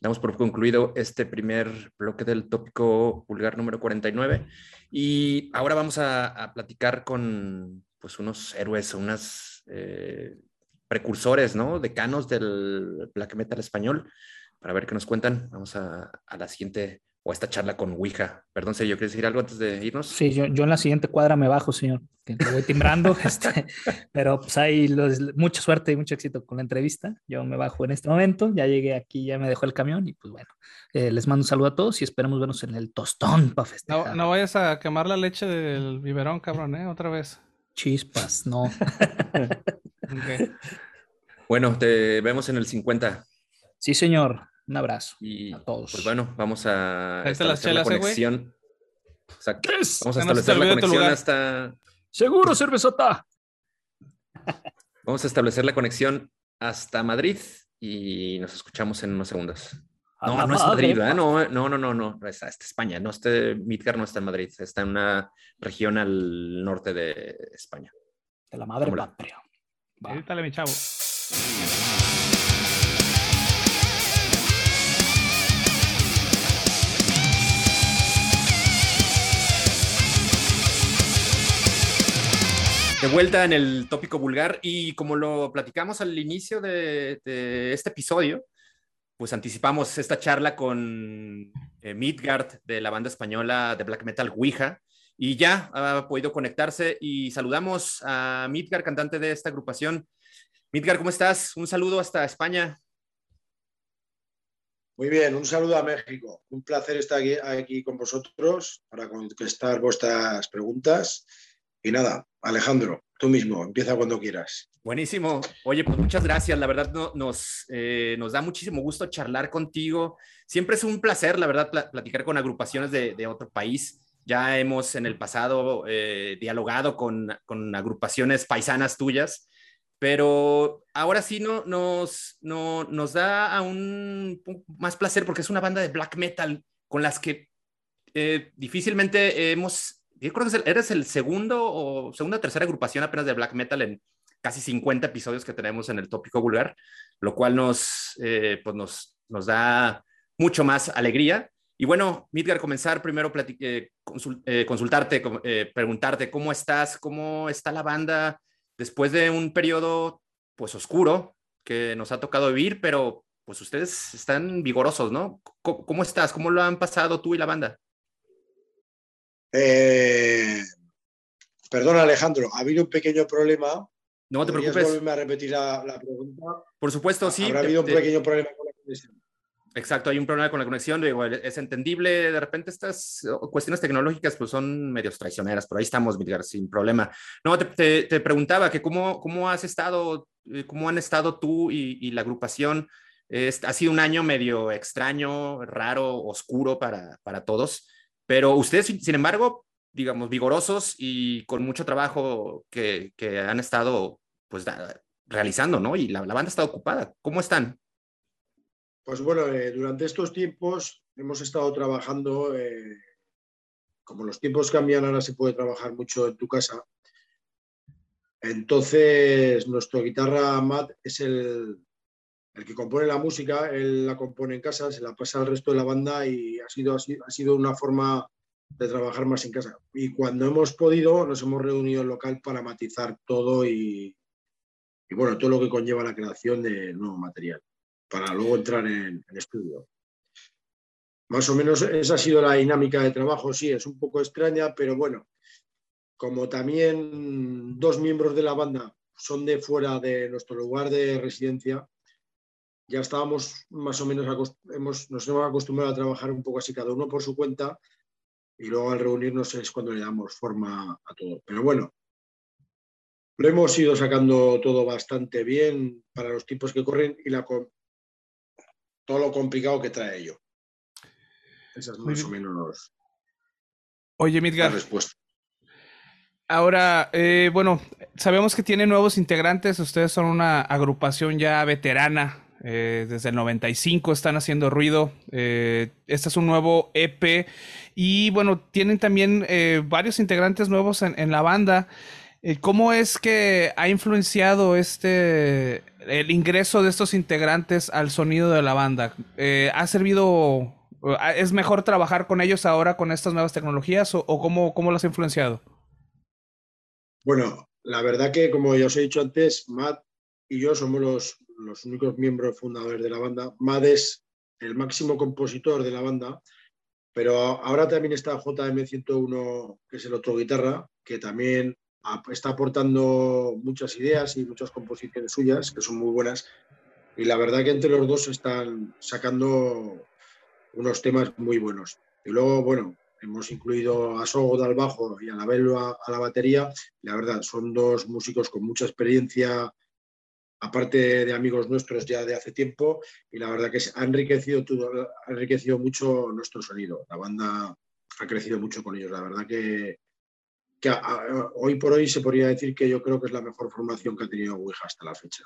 damos por concluido este primer bloque del tópico vulgar número 49 y ahora vamos a, platicar con pues unos héroes, unas eh, precursores, ¿no? Decanos del black metal español para ver qué nos cuentan. Vamos a, a la siguiente o esta charla con Ouija. Perdón, yo ¿quieres decir algo antes de irnos? Sí, yo, yo en la siguiente cuadra me bajo, señor, que voy timbrando, <laughs> este, pero pues hay mucha suerte y mucho éxito con la entrevista. Yo me bajo en este momento, ya llegué aquí, ya me dejó el camión y pues bueno, eh, les mando un saludo a todos y esperemos vernos en el tostón para festejar. No, no vayas a quemar la leche del biberón, cabrón, ¿eh? Otra vez. Chispas, no. <laughs> Bueno, te vemos en el 50. Sí, señor. Un abrazo y, a todos. Pues bueno, vamos a establecer la eh, conexión. Exacto. Vamos a establecer la conexión hasta. Seguro, cervezota. Vamos a establecer la conexión hasta Madrid y nos escuchamos en unos segundos. No, no es Madrid, ¿verdad? No, no, no, no, no. Está, España. No, este Midgar no está en Madrid. Está en una región al norte de España. De la madre patria. Dale, mi chavo. De vuelta en el tópico vulgar y como lo platicamos al inicio de, este episodio, pues anticipamos esta charla con eh, Midgard de la banda española de black metal Ouija y ya ha podido conectarse y saludamos a Midgard, cantante de esta agrupación. Midgard, ¿cómo estás? Un saludo hasta España. Muy bien, un saludo a México. Un placer estar aquí, aquí con vosotros para contestar vuestras preguntas y nada, Alejandro, tú mismo, empieza cuando quieras. Buenísimo. Oye, pues muchas gracias. La verdad nos, eh, nos da muchísimo gusto charlar contigo. Siempre es un placer, la verdad, platicar con agrupaciones de, otro país. Ya hemos en el pasado eh, dialogado con, con, agrupaciones paisanas tuyas, pero ahora sí no, nos, no, nos da aún más placer porque es una banda de black metal con las que eh, difícilmente hemos yo creo que eres el segundo o segunda o tercera agrupación apenas de black metal en casi 50 episodios que tenemos en el tópico vulgar, lo cual nos, eh, pues nos, nos da mucho más alegría. Y bueno, Midgar, comenzar primero eh, eh, consultarte, preguntarte cómo estás, cómo está la banda después de un periodo pues oscuro que nos ha tocado vivir, pero pues ustedes están vigorosos, ¿no? cómo estás? ¿Cómo lo han pasado tú y la banda? Eh, perdona, Alejandro, ha habido un pequeño problema. No te preocupes. volverme a repetir la, pregunta? Por supuesto, sí. Habrá habido un pequeño problema con la conexión. Exacto, hay un problema con la conexión, es entendible, de repente estas cuestiones tecnológicas pues son medios traicioneras, pero ahí estamos, Midgar, sin problema. No, te, preguntaba que cómo, cómo has estado, eh, cómo han estado tú y, la agrupación. ha sido un año medio extraño, raro, oscuro para, para todos. Pero ustedes, sin embargo, digamos, vigorosos y con mucho trabajo que, han estado pues, realizando, ¿no? Y la, banda está ocupada. ¿Cómo están? Pues bueno, eh, durante estos tiempos hemos estado trabajando, eh, como los tiempos cambian, ahora se puede trabajar mucho en tu casa. Entonces, nuestro guitarra Matt es el, el que compone la música, él la compone en casa, se la pasa al resto de la banda y ha sido, ha sido una forma de trabajar más en casa. Y cuando hemos podido, nos hemos reunido en local para matizar todo y, bueno, todo lo que conlleva la creación de nuevo material, para luego entrar en el estudio. Más o menos esa ha sido la dinámica de trabajo, sí, es un poco extraña, pero bueno, como también dos miembros de la banda son de fuera de nuestro lugar de residencia, ya estábamos más o menos, hemos, nos hemos acostumbrado a trabajar un poco así, cada uno por su cuenta, y luego al reunirnos es cuando le damos forma a todo. Pero bueno, lo hemos ido sacando todo bastante bien para los tipos que corren y la, todo lo complicado que trae ello. Esa es más o menos Oye, Midgar. La respuesta. Ahora, eh, bueno, sabemos que tiene nuevos integrantes, ustedes son una agrupación ya veterana Eh, desde el 95 están haciendo ruido. Eh, este es un nuevo EP. Y bueno, tienen también eh, varios integrantes nuevos en, la banda. ¿Cómo es que ha influenciado este el ingreso de estos integrantes al sonido de la banda? ¿Ha servido, es mejor trabajar con ellos ahora con estas nuevas tecnologías o, cómo, cómo los ha influenciado? Bueno, la verdad que como ya os he dicho antes, Matt y yo somos los, los únicos miembros fundadores de la banda. Mad es el máximo compositor de la banda, pero ahora también está JM101, que es el otro guitarra, que también está aportando muchas ideas y muchas composiciones suyas, que son muy buenas. Y la verdad que entre los dos están sacando unos temas muy buenos. Y luego, bueno, hemos incluido a Sogo al bajo y a la a la batería. La verdad, son dos músicos con mucha experiencia aparte de amigos nuestros ya de hace tiempo, y la verdad que ha enriquecido, todo, ha enriquecido mucho nuestro sonido. La banda ha crecido mucho con ellos. La verdad que, hoy por hoy se podría decir que yo creo que es la mejor formación que ha tenido Ouija hasta la fecha.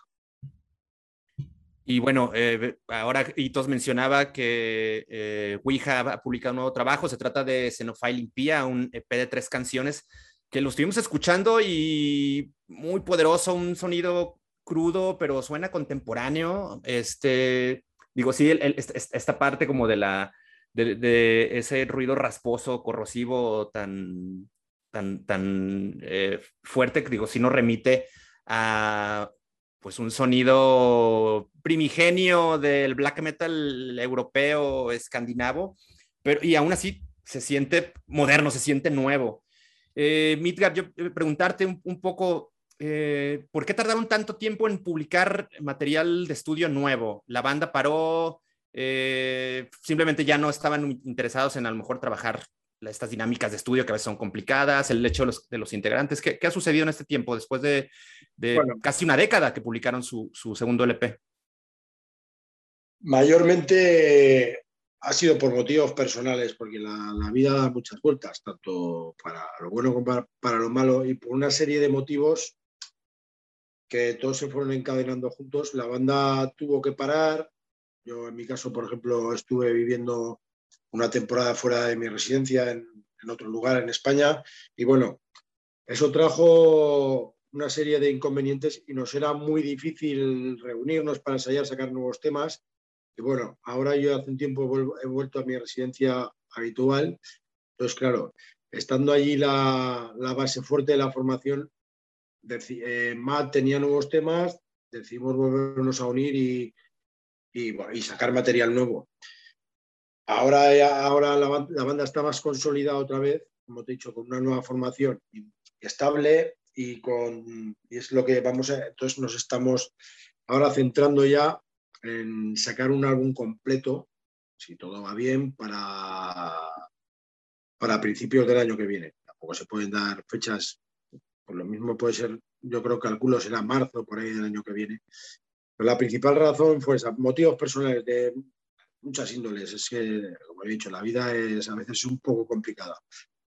Y bueno, eh, ahora Itos mencionaba que eh, Ouija ha publicado un nuevo trabajo. Se trata de Xenophile Impía, un EP de tres canciones que lo estuvimos escuchando y muy poderoso, un sonido crudo, pero suena contemporáneo. Este, digo, sí, esta parte como de la, de, ese ruido rasposo, corrosivo, tan, tan, tan eh, fuerte, digo, sí nos remite a pues un sonido primigenio del black metal europeo, escandinavo, pero y aún así se siente moderno, se siente nuevo. Eh, yo eh, preguntarte un poco, eh, ¿por qué tardaron tanto tiempo en publicar material de estudio nuevo? La banda paró, eh, simplemente ya no estaban interesados en a lo mejor trabajar estas dinámicas de estudio que a veces son complicadas, el hecho de los, integrantes. ¿Qué, ha sucedido en este tiempo, después de, casi una década que publicaron su, segundo LP? Mayormente ha sido por motivos personales, porque la, vida da muchas vueltas, tanto para lo bueno como para, lo malo, y por una serie de motivos que todos se fueron encadenando juntos. La banda tuvo que parar. Yo, en mi caso, por ejemplo, estuve viviendo una temporada fuera de mi residencia en, otro lugar en España. Y bueno, eso trajo una serie de inconvenientes y nos era muy difícil reunirnos para ensayar, sacar nuevos temas. Y bueno, ahora yo hace un tiempo he vuelto a mi residencia habitual. Entonces, claro, estando allí la, la base fuerte de la formación, eh, Matt tenía nuevos temas, decidimos volvernos a unir y, y, sacar material nuevo. Ahora, ahora la, banda está más consolidada otra vez, como te he dicho, con una nueva formación estable y, con, y es lo que vamos a... Entonces nos estamos ahora centrando ya en sacar un álbum completo, si todo va bien, para, para principios del año que viene. Tampoco se pueden dar fechas lo mismo puede ser, yo creo que calculo será marzo, por ahí del año que viene. Pero la principal razón fue esa, motivos personales de muchas índoles. Es que, como he dicho, la vida es a veces un poco complicada,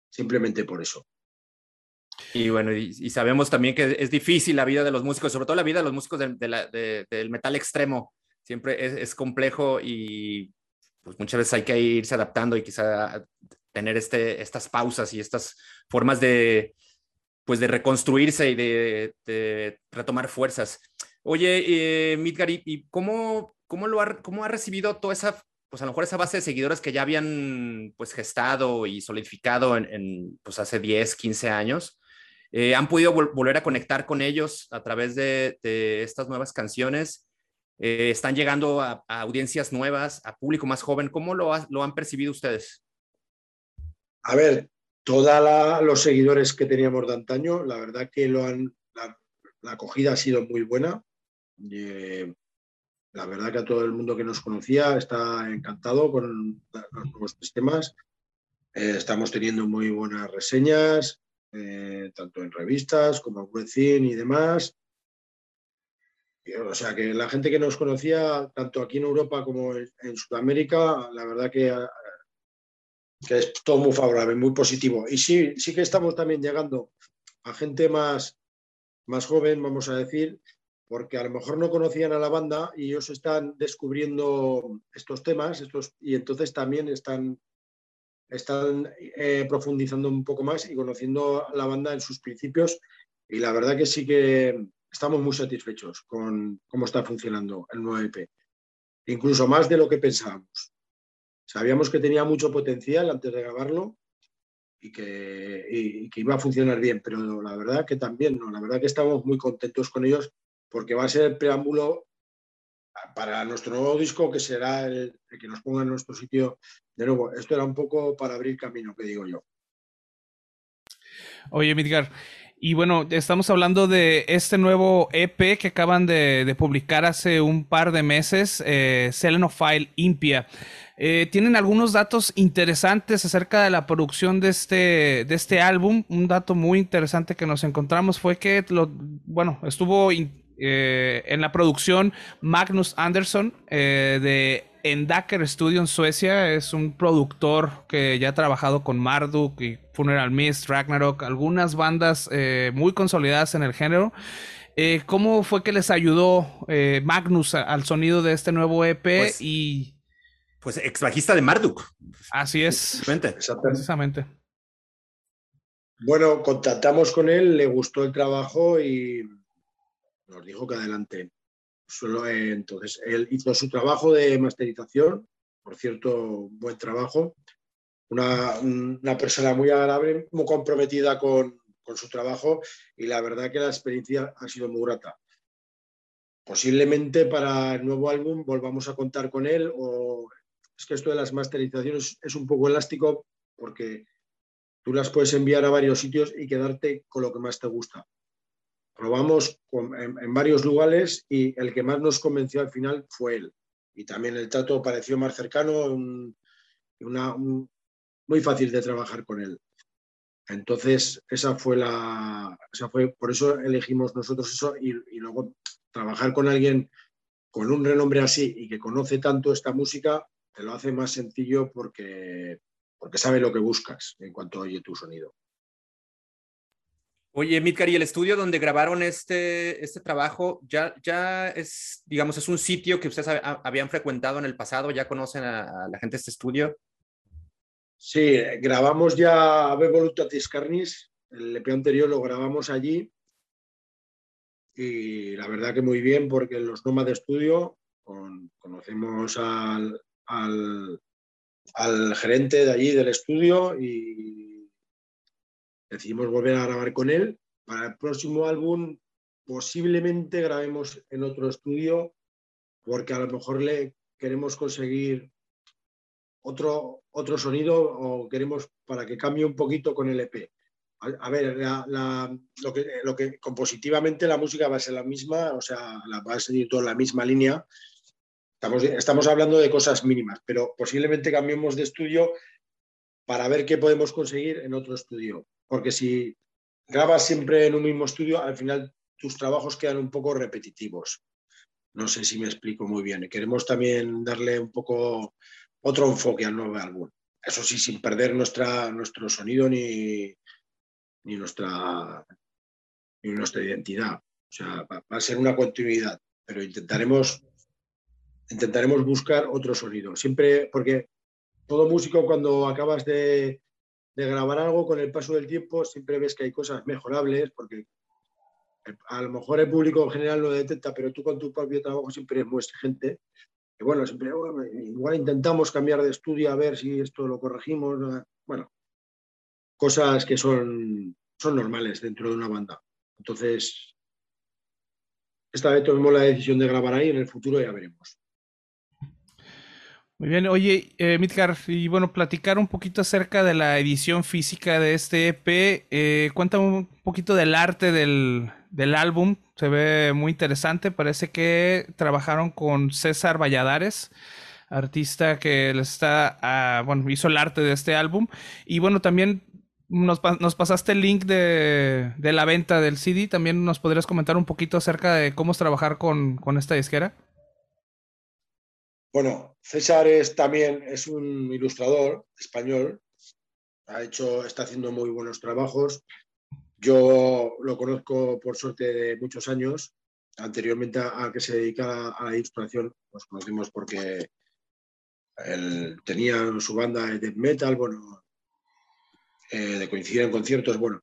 simplemente por eso. Y bueno, y, sabemos también que es difícil la vida de los músicos, sobre todo la vida de los músicos del metal extremo. Siempre es, es, complejo y pues muchas veces hay que irse adaptando y quizá tener este, estas pausas y estas formas de, pues de reconstruirse y de, retomar fuerzas. Oye, eh, Midgar, ¿y cómo, cómo, lo ha, cómo ha recibido toda esa, pues a lo mejor esa base de seguidores que ya habían pues gestado y solidificado en, pues hace 10, 15 años? Eh, ¿Han podido volver a conectar con ellos a través de, estas nuevas canciones? Eh, ¿Están llegando a, audiencias nuevas, a público más joven? ¿Cómo lo, lo han percibido ustedes? A ver, todos los seguidores que teníamos de antaño, la verdad que lo han, la, acogida ha sido muy buena. Eh, la verdad que a todo el mundo que nos conocía está encantado con los nuevos sistemas. Eh, estamos teniendo muy buenas reseñas, eh, tanto en revistas como en Webcin y demás. O sea que la gente que nos conocía, tanto aquí en Europa como en Sudamérica, la verdad que que es todo muy favorable, muy positivo. Y sí, sí que estamos también llegando a gente más, más joven, vamos a decir, porque a lo mejor no conocían a la banda y ellos están descubriendo estos temas estos, y entonces también están, están eh, profundizando un poco más y conociendo a la banda en sus principios y la verdad que sí que estamos muy satisfechos con cómo está funcionando el nuevo EP, incluso más de lo que pensábamos. Sabíamos que tenía mucho potencial antes de grabarlo y que, iba a funcionar bien, pero la verdad que también no, la verdad que estamos muy contentos con ellos porque va a ser el preámbulo para nuestro nuevo disco, que será el, que nos ponga en nuestro sitio de nuevo. Esto era un poco para abrir camino, que digo yo. Oye, Midgar, y bueno, estamos hablando de este nuevo EP que acaban de, publicar hace un par de meses, eh, Selenophile Impia. Eh, tienen algunos datos interesantes acerca de la producción de este, de este álbum. Un dato muy interesante que nos encontramos fue que, lo, bueno, estuvo eh, en la producción Magnus Anderson eh, de Endaker Studio en Suecia. Es un productor que ya ha trabajado con Marduk y Funeral Mist, Ragnarok, algunas bandas eh, muy consolidadas en el género. ¿Cómo fue que les ayudó Magnus al sonido de este nuevo EP? Pues, y pues ex bajista de Marduk. Así es. Precisamente. Bueno, contactamos con él, le gustó el trabajo y nos dijo que adelante. Eh, entonces, él hizo su trabajo de masterización, por cierto, buen trabajo. Una, una persona muy agradable, muy comprometida con, con, su trabajo y la verdad que la experiencia ha sido muy grata. Posiblemente para el nuevo álbum volvamos a contar con él o es que esto de las masterizaciones es un poco elástico porque tú las puedes enviar a varios sitios y quedarte con lo que más te gusta probamos en, varios lugares y el que más nos convenció al final fue él. Y también el trato pareció más cercano, una, muy fácil de trabajar con él. Entonces, esa fue la, esa fue, por eso elegimos nosotros eso y, y luego trabajar con alguien con un renombre así y que conoce tanto esta música, te lo hace más sencillo porque, porque sabe lo que buscas en cuanto oye tu sonido. Oye, Midgar, ¿y el estudio donde grabaron este, este trabajo ya, ya es, digamos, es un sitio que ustedes habían frecuentado en el pasado? ¿Ya conocen a, la gente de este estudio? Sí, grabamos ya Ave Volutatis Carnis, el EP anterior lo grabamos allí y la verdad que muy bien porque los Nómades Estudio conocemos al, al, al gerente de allí del estudio y decidimos volver a grabar con él. Para el próximo álbum posiblemente grabemos en otro estudio porque a lo mejor le queremos conseguir otro, otro sonido o queremos para que cambie un poquito con el EP. A, ver, lo, que, lo que compositivamente la música va a ser la misma, o sea, va a seguir toda la misma línea. Estamos, estamos hablando de cosas mínimas, pero posiblemente cambiemos de estudio para ver qué podemos conseguir en otro estudio porque si grabas siempre en un mismo estudio, al final tus trabajos quedan un poco repetitivos. No sé si me explico muy bien. Queremos también darle un poco otro enfoque al nuevo álbum. Eso sí, sin perder nuestra, nuestro sonido ni, ni, nuestra, ni nuestra identidad. O sea, va, a ser una continuidad, pero intentaremos, intentaremos buscar otro sonido. Siempre, porque todo músico cuando acabas de, de grabar algo con el paso del tiempo siempre ves que hay cosas mejorables, porque a lo mejor el público en general lo detecta, pero tú con tu propio trabajo siempre es muy. Y bueno, siempre, igual intentamos cambiar de estudio a ver si esto lo corregimos. Bueno, cosas que son, son normales dentro de una banda. Entonces, esta vez tomemos la decisión de grabar ahí, en el futuro ya veremos. Muy bien, oye, eh, y bueno, platicar un poquito acerca de la edición física de este EP. Eh, cuéntame un poquito del arte del, álbum, se ve muy interesante. Parece que trabajaron con César Valladares, artista que está, ah, bueno, hizo el arte de este álbum. Y bueno, también nos, pasaste el link de, la venta del CD. También nos podrías comentar un poquito acerca de cómo es trabajar con, con esta disquera. Bueno, César es también es un ilustrador español, ha hecho, está haciendo muy buenos trabajos. Yo lo conozco por suerte de muchos años anteriormente a, que se dedicara a la ilustración, nos conocimos porque él tenía su banda de metal, bueno, eh, de coincidir en conciertos, bueno.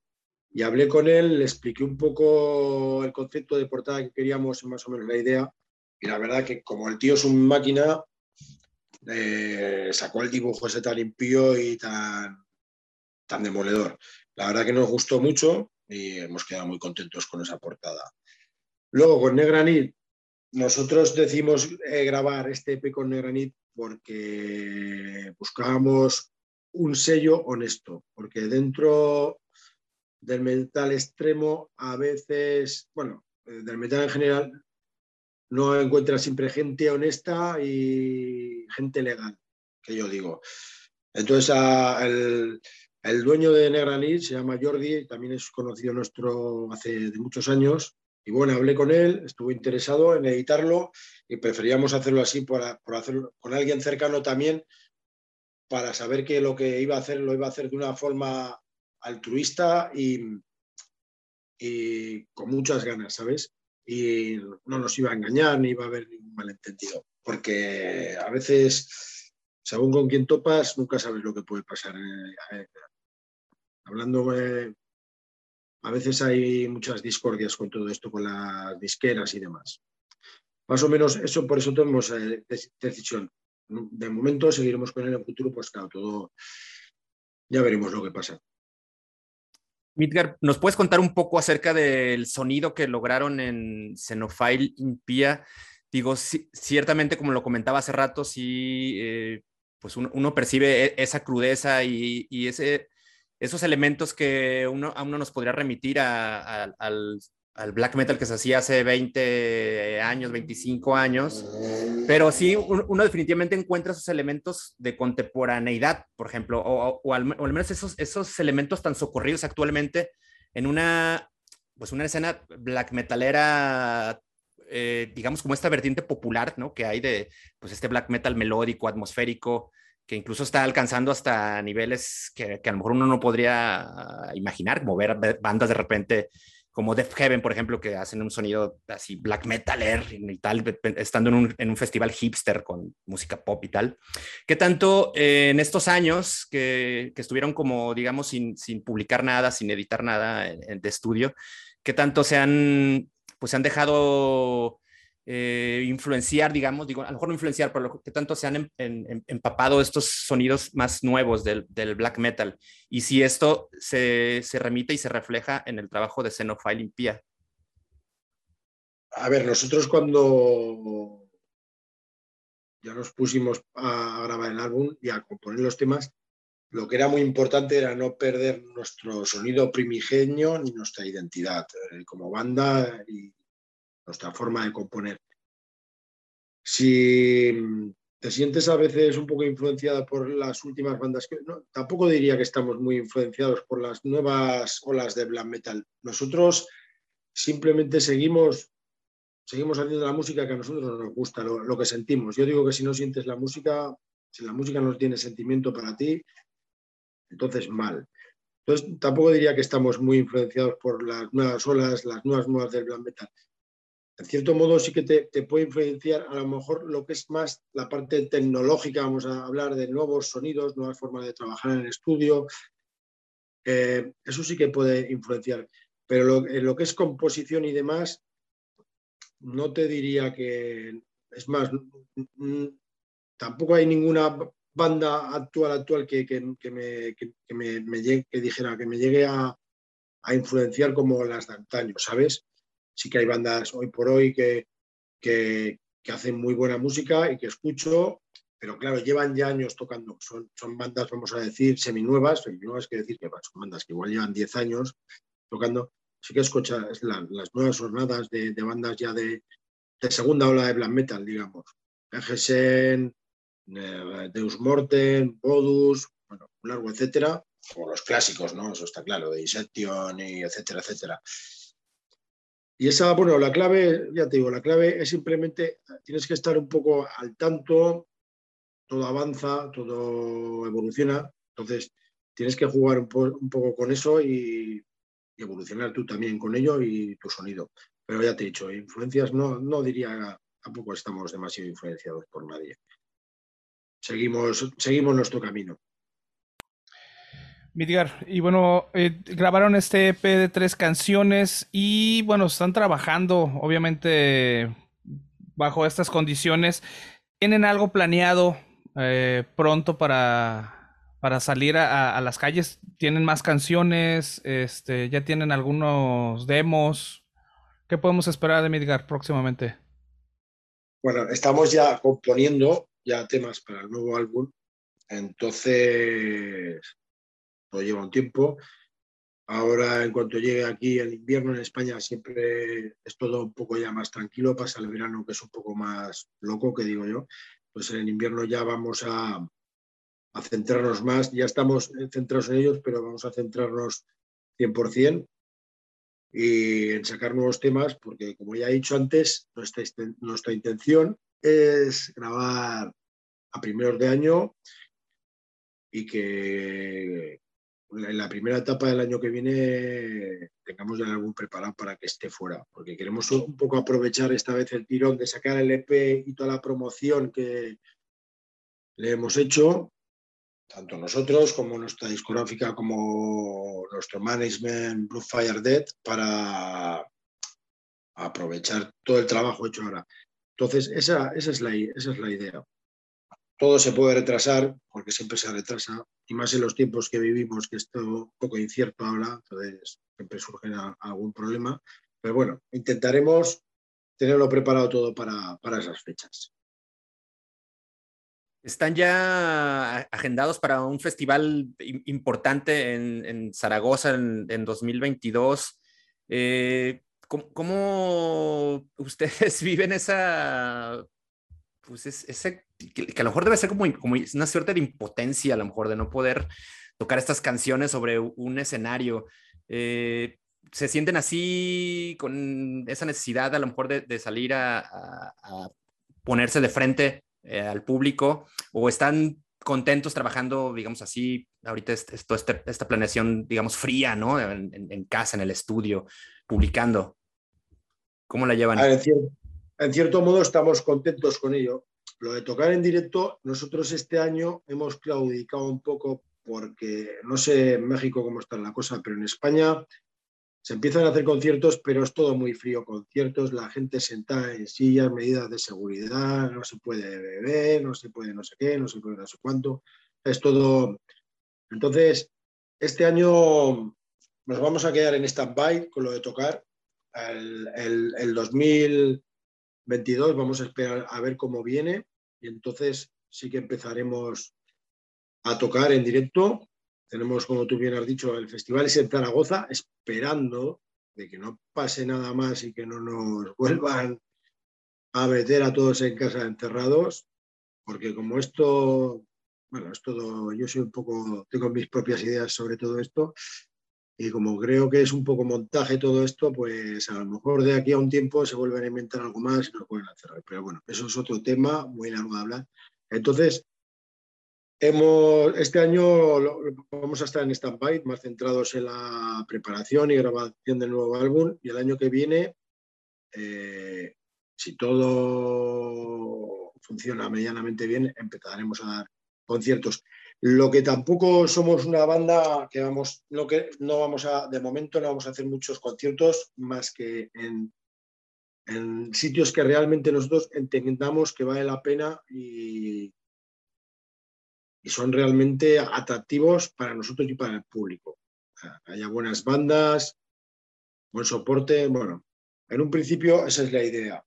Y hablé con él, le expliqué un poco el concepto de portada que queríamos, más o menos la idea. Y la verdad que como el tío es un máquina, eh, sacó el dibujo ese tan limpio y tan, tan demoledor. La verdad que nos gustó mucho y hemos quedado muy contentos con esa portada. Luego con Negranit, nosotros decimos eh, grabar este EP con Negranit porque buscábamos un sello honesto, porque dentro del metal extremo a veces, bueno, eh, del metal en general, no encuentras siempre gente honesta y gente legal, que yo digo. Entonces, el, el, dueño de Negranit se llama Jordi, también es conocido nuestro hace de muchos años, y bueno, hablé con él, estuvo interesado en editarlo y preferíamos hacerlo así por, hacerlo con alguien cercano también para saber que lo que iba a hacer lo iba a hacer de una forma altruista y, y con muchas ganas, ¿sabes? Y no nos iba a engañar ni iba a haber ningún malentendido, porque a veces, según con quién topas, nunca sabes lo que puede pasar. Eh, eh, hablando a veces hay muchas discordias con todo esto, con las disqueras y demás. Más o menos eso, por eso tenemos eh, decisión. De momento seguiremos con él en el futuro, pues claro, todo ya veremos lo que pasa. Midgar, ¿nos puedes contar un poco acerca del sonido que lograron en Xenophile Impia? Digo, ciertamente, como lo comentaba hace rato, sí, eh, pues uno, percibe e, esa crudeza y, y ese esos elementos que uno, a uno nos podría remitir al, black metal que se hacía hace 20 años, 25 años, pero sí uno, definitivamente encuentra esos elementos de contemporaneidad, por ejemplo, o, al, menos esos, esos elementos tan socorridos actualmente en una, pues una escena black metalera eh, digamos, como esta vertiente popular, ¿no? Que hay de, pues, este black metal melódico, atmosférico, que incluso está alcanzando hasta niveles que, a lo mejor uno no podría imaginar, mover bandas de repente como Death Heaven, por ejemplo, que hacen un sonido así black metaler y tal, estando en un, en un festival hipster con música pop y tal. ¿Qué tanto eh, en estos años que, que, estuvieron como, digamos, sin, sin publicar nada, sin editar nada de estudio, qué tanto se han, pues se han dejado eh, influenciar, digamos, digo, a lo mejor no influenciar, pero lo que tanto se han em, em, empapado estos sonidos más nuevos del, black metal. Y si esto se, remite y se refleja en el trabajo de Xenophile Impia. A ver, nosotros cuando ya nos pusimos a grabar el álbum y a componer los temas, lo que era muy importante era no perder nuestro sonido primigenio ni nuestra identidad eh, como banda y nuestra forma de componer. Si te sientes a veces un poco influenciada por las últimas bandas, tampoco diría que estamos muy influenciados por las nuevas olas de black metal. Nosotros simplemente seguimos, seguimos haciendo la música que a nosotros nos gusta, lo, lo que sentimos. Yo digo que si no sientes la música, si la música no tiene sentimiento para ti, entonces mal. Entonces tampoco diría que estamos muy influenciados por las nuevas olas, las nuevas nuevas del black metal en cierto modo sí que te, puede influenciar a lo mejor lo que es más la parte tecnológica, vamos a hablar de nuevos sonidos, nuevas formas de trabajar en el estudio, eso sí que puede influenciar, pero en lo que es composición y demás, no te diría que, es más, tampoco hay ninguna banda actual actual que, me, que dijera que me llegue a, a influenciar como las de antaño, ¿sabes? Sí que hay bandas hoy por hoy que, que, hacen muy buena música y que escucho, pero claro, llevan ya años tocando. Son, son bandas, vamos a decir, seminuevas, seminuevas que decir que son bandas que igual llevan 10 años tocando. Sí que escuchas las nuevas jornadas de, bandas ya de, segunda ola de black metal, digamos. Egesen, eh, Deus Morten, Bodus, bueno, un largo etcétera, como los clásicos, ¿no? Eso está claro, de Inception y etcétera, etcétera. Y esa, bueno, la clave, ya te digo, la clave es simplemente, tienes que estar un poco al tanto, todo avanza, todo evoluciona, entonces tienes que jugar un, poco con eso y, evolucionar tú también con ello y tu sonido. Pero ya te he dicho, influencias no, no diría, tampoco estamos demasiado influenciados por nadie. Seguimos, seguimos nuestro camino. Midgar, y bueno, eh, grabaron este EP de tres canciones y bueno, están trabajando, obviamente, bajo estas condiciones. ¿Tienen algo planeado eh, pronto para, para salir a, las calles? ¿Tienen más canciones? Este, ¿Ya tienen algunos demos? ¿Qué podemos esperar de Midgar próximamente? Bueno, estamos ya componiendo ya temas para el nuevo álbum. Entonces, todo lleva un tiempo. Ahora, en cuanto llegue aquí el invierno en España, siempre es todo un poco ya más tranquilo. Pasa el verano, que es un poco más loco, que digo yo. Pues en el invierno ya vamos a, centrarnos más. Ya estamos centrados en ellos, pero vamos a centrarnos 100% y en sacar nuevos temas, porque como ya he dicho antes, nuestra, nuestra intención es grabar a primeros de año y que en la primera etapa del año que viene tengamos ya algún preparado para que esté fuera, porque queremos un poco aprovechar esta vez el tirón de sacar el EP y toda la promoción que le hemos hecho, tanto nosotros como nuestra discográfica, como nuestro management Blue Fire Dead, para aprovechar todo el trabajo hecho ahora. Entonces, esa, esa, es, la, esa es la idea todo se puede retrasar, porque siempre se retrasa, y más en los tiempos que vivimos, que es todo poco incierto ahora, entonces siempre surge algún problema. Pero bueno, intentaremos tenerlo preparado todo para, esas fechas. Están ya agendados para un festival importante en, Zaragoza en, 2022. Eh, ¿cómo, ustedes <laughs> viven esa, pues ese que, a lo mejor debe ser como, una suerte de impotencia, a lo mejor, de no poder tocar estas canciones sobre un escenario. Eh, ¿Se sienten así con esa necesidad a lo mejor de, salir a, ponerse de frente eh, al público o están contentos trabajando, digamos así, ahorita esto, este, esta planeación, digamos, fría, ¿no? En, casa, en el estudio, publicando. ¿Cómo la llevan? cierto, en cierto modo estamos contentos con ello. Lo de tocar en directo, nosotros este año hemos claudicado un poco porque no sé en México cómo está la cosa, pero en España se empiezan a hacer conciertos, pero es todo muy frío. Conciertos, la gente sentada en sillas, medidas de seguridad, no se puede beber, no se puede no sé qué, no se puede no sé cuánto. Es todo. Entonces, este año nos vamos a quedar en stand-by con lo de tocar. El, el, el 2022 vamos a esperar a ver cómo viene y entonces sí que empezaremos a tocar en directo. Tenemos, como tú bien has dicho, el festival es en Zaragoza, esperando de que no pase nada más y que no nos <laughs> vuelvan a meter a todos en casa encerrados, porque como esto, bueno, es todo, yo soy un poco, tengo mis propias ideas sobre todo esto, y como creo que es un poco montaje todo esto, pues a lo mejor de aquí a un tiempo se vuelven a inventar algo más y nos pueden hacer. Pero bueno, eso es otro tema muy largo de hablar. Entonces, hemos, este año vamos a estar en stand-by, más centrados en la preparación y grabación del nuevo álbum. Y el año que viene, eh, si todo funciona medianamente bien, empezaremos a dar conciertos. Lo que tampoco somos una banda que vamos, no, que, no vamos a, de momento no vamos a hacer muchos conciertos más que en, sitios que realmente nosotros entendamos que vale la pena y, y son realmente atractivos para nosotros y para el público. haya buenas bandas, buen soporte, bueno, en un principio esa es la idea.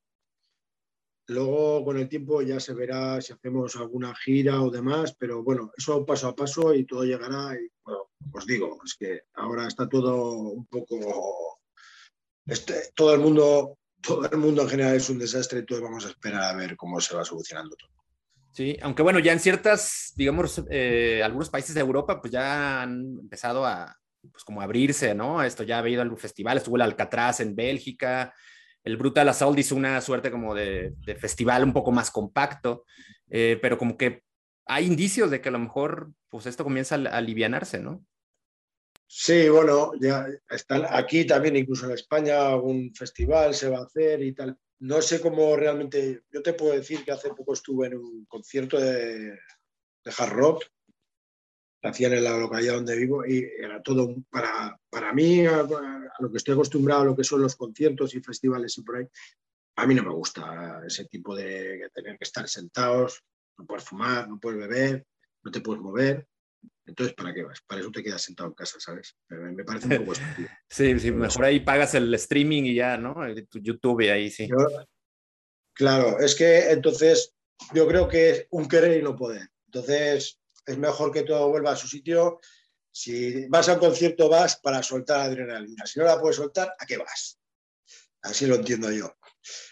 Luego, con el tiempo ya se verá si hacemos alguna gira o demás, pero bueno, eso paso a paso y todo llegará. Y bueno, os digo, es que ahora está todo un poco. Este, todo el mundo, todo el mundo en general es un desastre, entonces vamos a esperar a ver cómo se va solucionando todo. Sí, aunque bueno, ya en ciertas, digamos, eh, algunos países de Europa, pues ya han empezado a, pues como abrirse, ¿no? Esto ya ha habido algún festival, estuvo el Alcatraz en Bélgica, el Brutal Assault hizo una suerte como de, festival un poco más compacto, eh, pero como que hay indicios de que a lo mejor pues esto comienza a alivianarse, ¿no? Sí, bueno, ya están aquí también, incluso en España, algún festival se va a hacer y tal. No sé cómo realmente, yo te puedo decir que hace poco estuve en un concierto de, de hard rock hacían en la localidad donde vivo y era todo para, para mí, a, lo que estoy acostumbrado, a lo que son los conciertos y festivales y por ahí, a mí no me gusta ese tipo de tener que estar sentados, no puedes fumar, no puedes beber, no te puedes mover. Entonces, ¿para qué vas? Para eso te quedas sentado en casa, ¿sabes? Me parece un poco <laughs> estúpido. Sí, sí, mejor ahí pagas el streaming y ya, ¿no? YouTube ahí sí. claro, es que entonces yo creo que es un querer y no poder. Entonces, es mejor que todo vuelva a su sitio. Si vas a un concierto, vas para soltar adrenalina. Si no la puedes soltar, ¿a qué vas? Así lo entiendo yo.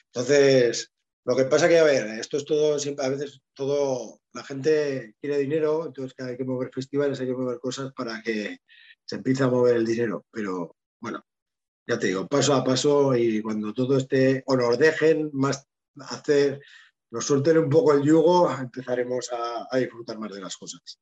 Entonces, lo que pasa que, a ver, esto es todo, a veces todo, la gente quiere dinero, entonces hay que mover festivales, hay que mover cosas para que se empiece a mover el dinero. Pero bueno, ya te digo, paso a paso y cuando todo esté, o nos dejen más hacer, nos suelten un poco el yugo, empezaremos a, disfrutar más de las cosas.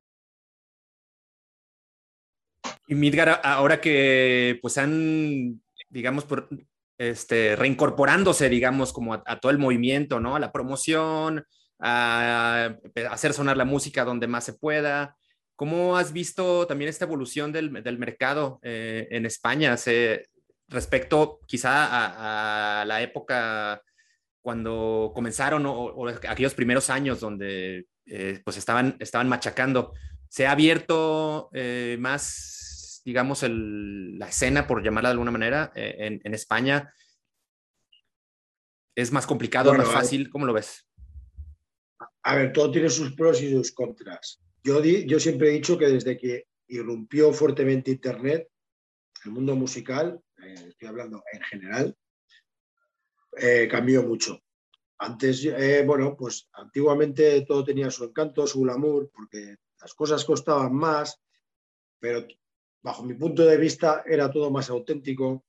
Y Midgar, ahora que pues han, digamos, por, este, reincorporándose, digamos, como a, todo el movimiento, ¿no? A la promoción, a, hacer sonar la música donde más se pueda. ¿Cómo has visto también esta evolución del, mercado eh, en España respecto quizá a, la época cuando comenzaron o, aquellos primeros años donde eh, pues estaban, estaban machacando? ¿Se ha abierto eh, más digamos, la escena, por llamarla de alguna manera, eh, en, España? ¿Es más complicado, más fácil? ¿Cómo lo ves? A ver, todo tiene sus pros y sus contras. Yo, yo siempre he dicho que desde que irrumpió fuertemente Internet, el mundo musical, eh, estoy hablando en general, eh, cambió mucho. Antes, bueno, pues antiguamente todo tenía su encanto, su glamour, porque las cosas costaban más, pero bajo mi punto de vista, era todo más auténtico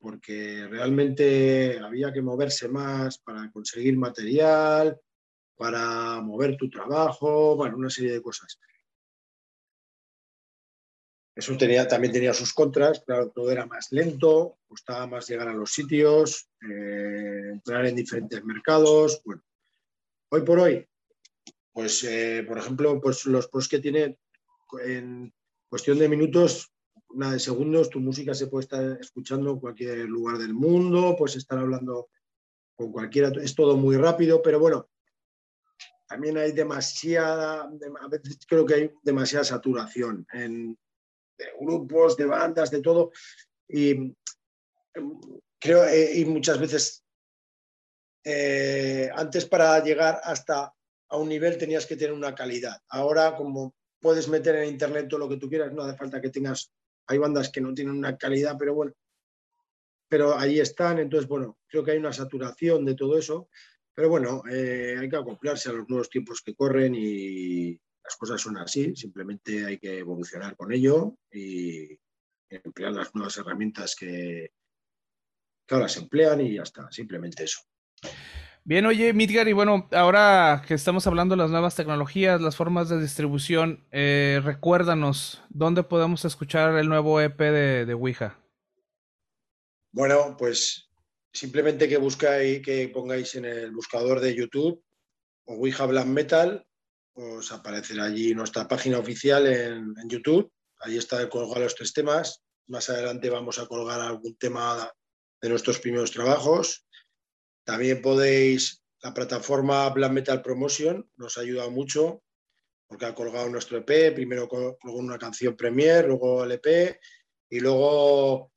porque realmente había que moverse más para conseguir material, para mover tu trabajo, bueno, una serie de cosas. Eso tenía, también tenía sus contras, claro, todo era más lento, costaba más llegar a los sitios, eh, entrar en diferentes mercados. Bueno, hoy por hoy, pues, eh, por ejemplo, pues los pros que tiene en, cuestión de minutos, una de segundos, tu música se puede estar escuchando en cualquier lugar del mundo, puedes estar hablando con cualquiera, es todo muy rápido, pero bueno, también hay demasiada, a veces creo que hay demasiada saturación en de grupos, de bandas, de todo, y creo, eh, y muchas veces eh, antes para llegar hasta a un nivel tenías que tener una calidad. Ahora, como puedes meter en internet todo lo que tú quieras, no hace falta que tengas, hay bandas que no tienen una calidad, pero bueno, pero ahí están, entonces bueno, creo que hay una saturación de todo eso, pero bueno, eh, hay que acoplarse a los nuevos tiempos que corren y las cosas son así, simplemente hay que evolucionar con ello y emplear las nuevas herramientas que, que ahora se emplean y ya está, simplemente eso. Bien, oye, Midgar, y bueno, ahora que estamos hablando de las nuevas tecnologías, las formas de distribución, eh, recuérdanos, ¿dónde podemos escuchar el nuevo EP de, de Ouija? Bueno, pues simplemente que buscáis, que pongáis en el buscador de YouTube o Ouija Black Metal, os aparecerá allí nuestra página oficial en, en YouTube. Ahí está colgado los tres temas. Más adelante vamos a colgar algún tema de nuestros primeros trabajos también podéis, la plataforma Black Metal Promotion nos ha ayudado mucho porque ha colgado nuestro EP, primero colgó una canción premier, luego el EP y luego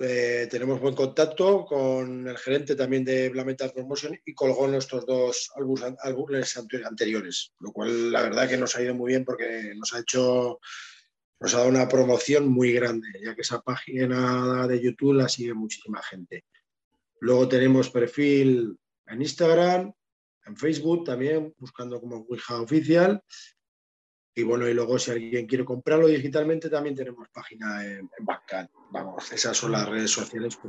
eh, tenemos buen contacto con el gerente también de Black Metal Promotion y colgó nuestros dos álbumes anteriores, lo cual la verdad que nos ha ido muy bien porque nos ha hecho nos ha dado una promoción muy grande, ya que esa página de YouTube la sigue muchísima gente. Luego tenemos perfil en Instagram, en Facebook también, buscando como Ouija Oficial. Y bueno, y luego si alguien quiere comprarlo digitalmente, también tenemos página en, en Vamos, esas son las redes sociales que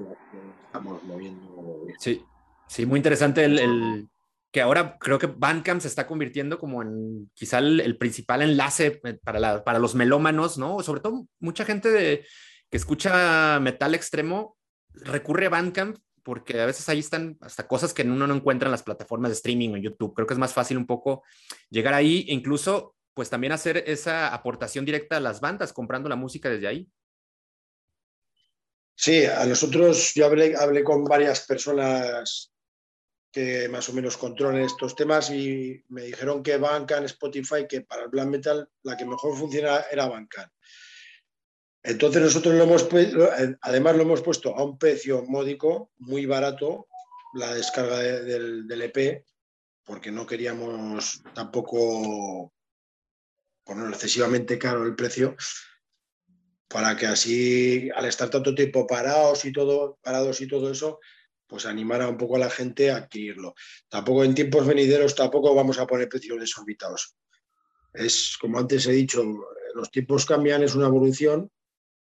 estamos moviendo. Sí, sí, muy interesante el, que ahora creo que Bandcamp se está convirtiendo como en quizá el, principal enlace para, para los melómanos, ¿no? Sobre todo mucha gente de, que escucha metal extremo recurre a Bandcamp porque a veces ahí están hasta cosas que uno no encuentra en las plataformas de streaming o YouTube. Creo que es más fácil un poco llegar ahí incluso pues también hacer esa aportación directa a las bandas comprando la música desde ahí. Sí, a nosotros yo hablé, hablé con varias personas que más o menos controlan estos temas y me dijeron que Bandcamp, Spotify, que para el black metal la que mejor funciona era Bandcamp. Entonces nosotros lo hemos además lo hemos puesto a un precio módico, muy barato, la descarga del, EP, porque no queríamos tampoco poner excesivamente caro el precio, para que así, al estar tanto tiempo parados y todo, parados y todo eso, pues animara un poco a la gente a adquirirlo. Tampoco en tiempos venideros tampoco vamos a poner precios desorbitados. Es como antes he dicho, los tiempos cambian, es una evolución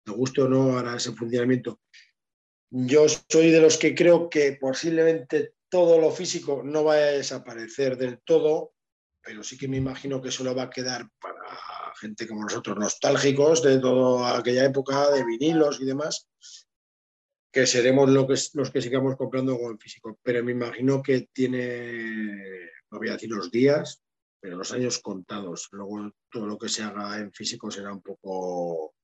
me guste o no ahora ese funcionamiento. Yo soy de los que creo que posiblemente todo lo físico no va a desaparecer del todo, pero sí que me imagino que solo va a quedar para gente como nosotros, nostálgicos de toda aquella época, de vinilos y demás, que seremos los que sigamos comprando en físico. Pero me imagino que tiene, no voy a decir los días, pero los años contados. Luego todo lo que se haga en físico será un poco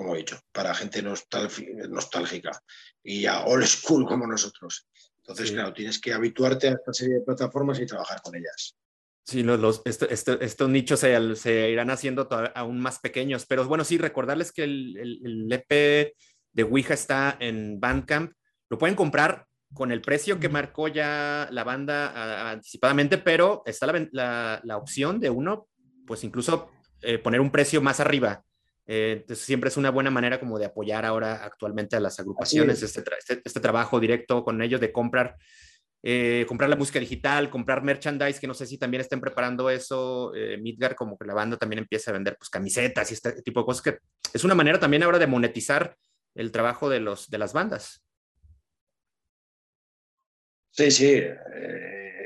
como he dicho, para gente nostálgica y a old school como nosotros. Entonces, claro, tienes que habituarte a esta serie de plataformas y trabajar con ellas. Sí, los, estos nichos se, irán haciendo aún más pequeños, pero bueno, sí, recordarles que el, EP de Ouija está en Bandcamp. Lo pueden comprar con el precio que marcó ya la banda anticipadamente, pero está la, opción de uno, pues incluso eh, poner un precio más arriba. Eh, entonces siempre es una buena manera como de apoyar ahora actualmente a las agrupaciones, este, este, este, trabajo directo con ellos de comprar, eh, comprar la música digital, comprar merchandise, que no sé si también estén preparando eso, eh, Midgar, como que la banda también empieza a vender pues camisetas y este tipo de cosas, que es una manera también ahora de monetizar el trabajo de, los, de las bandas. Sí, sí.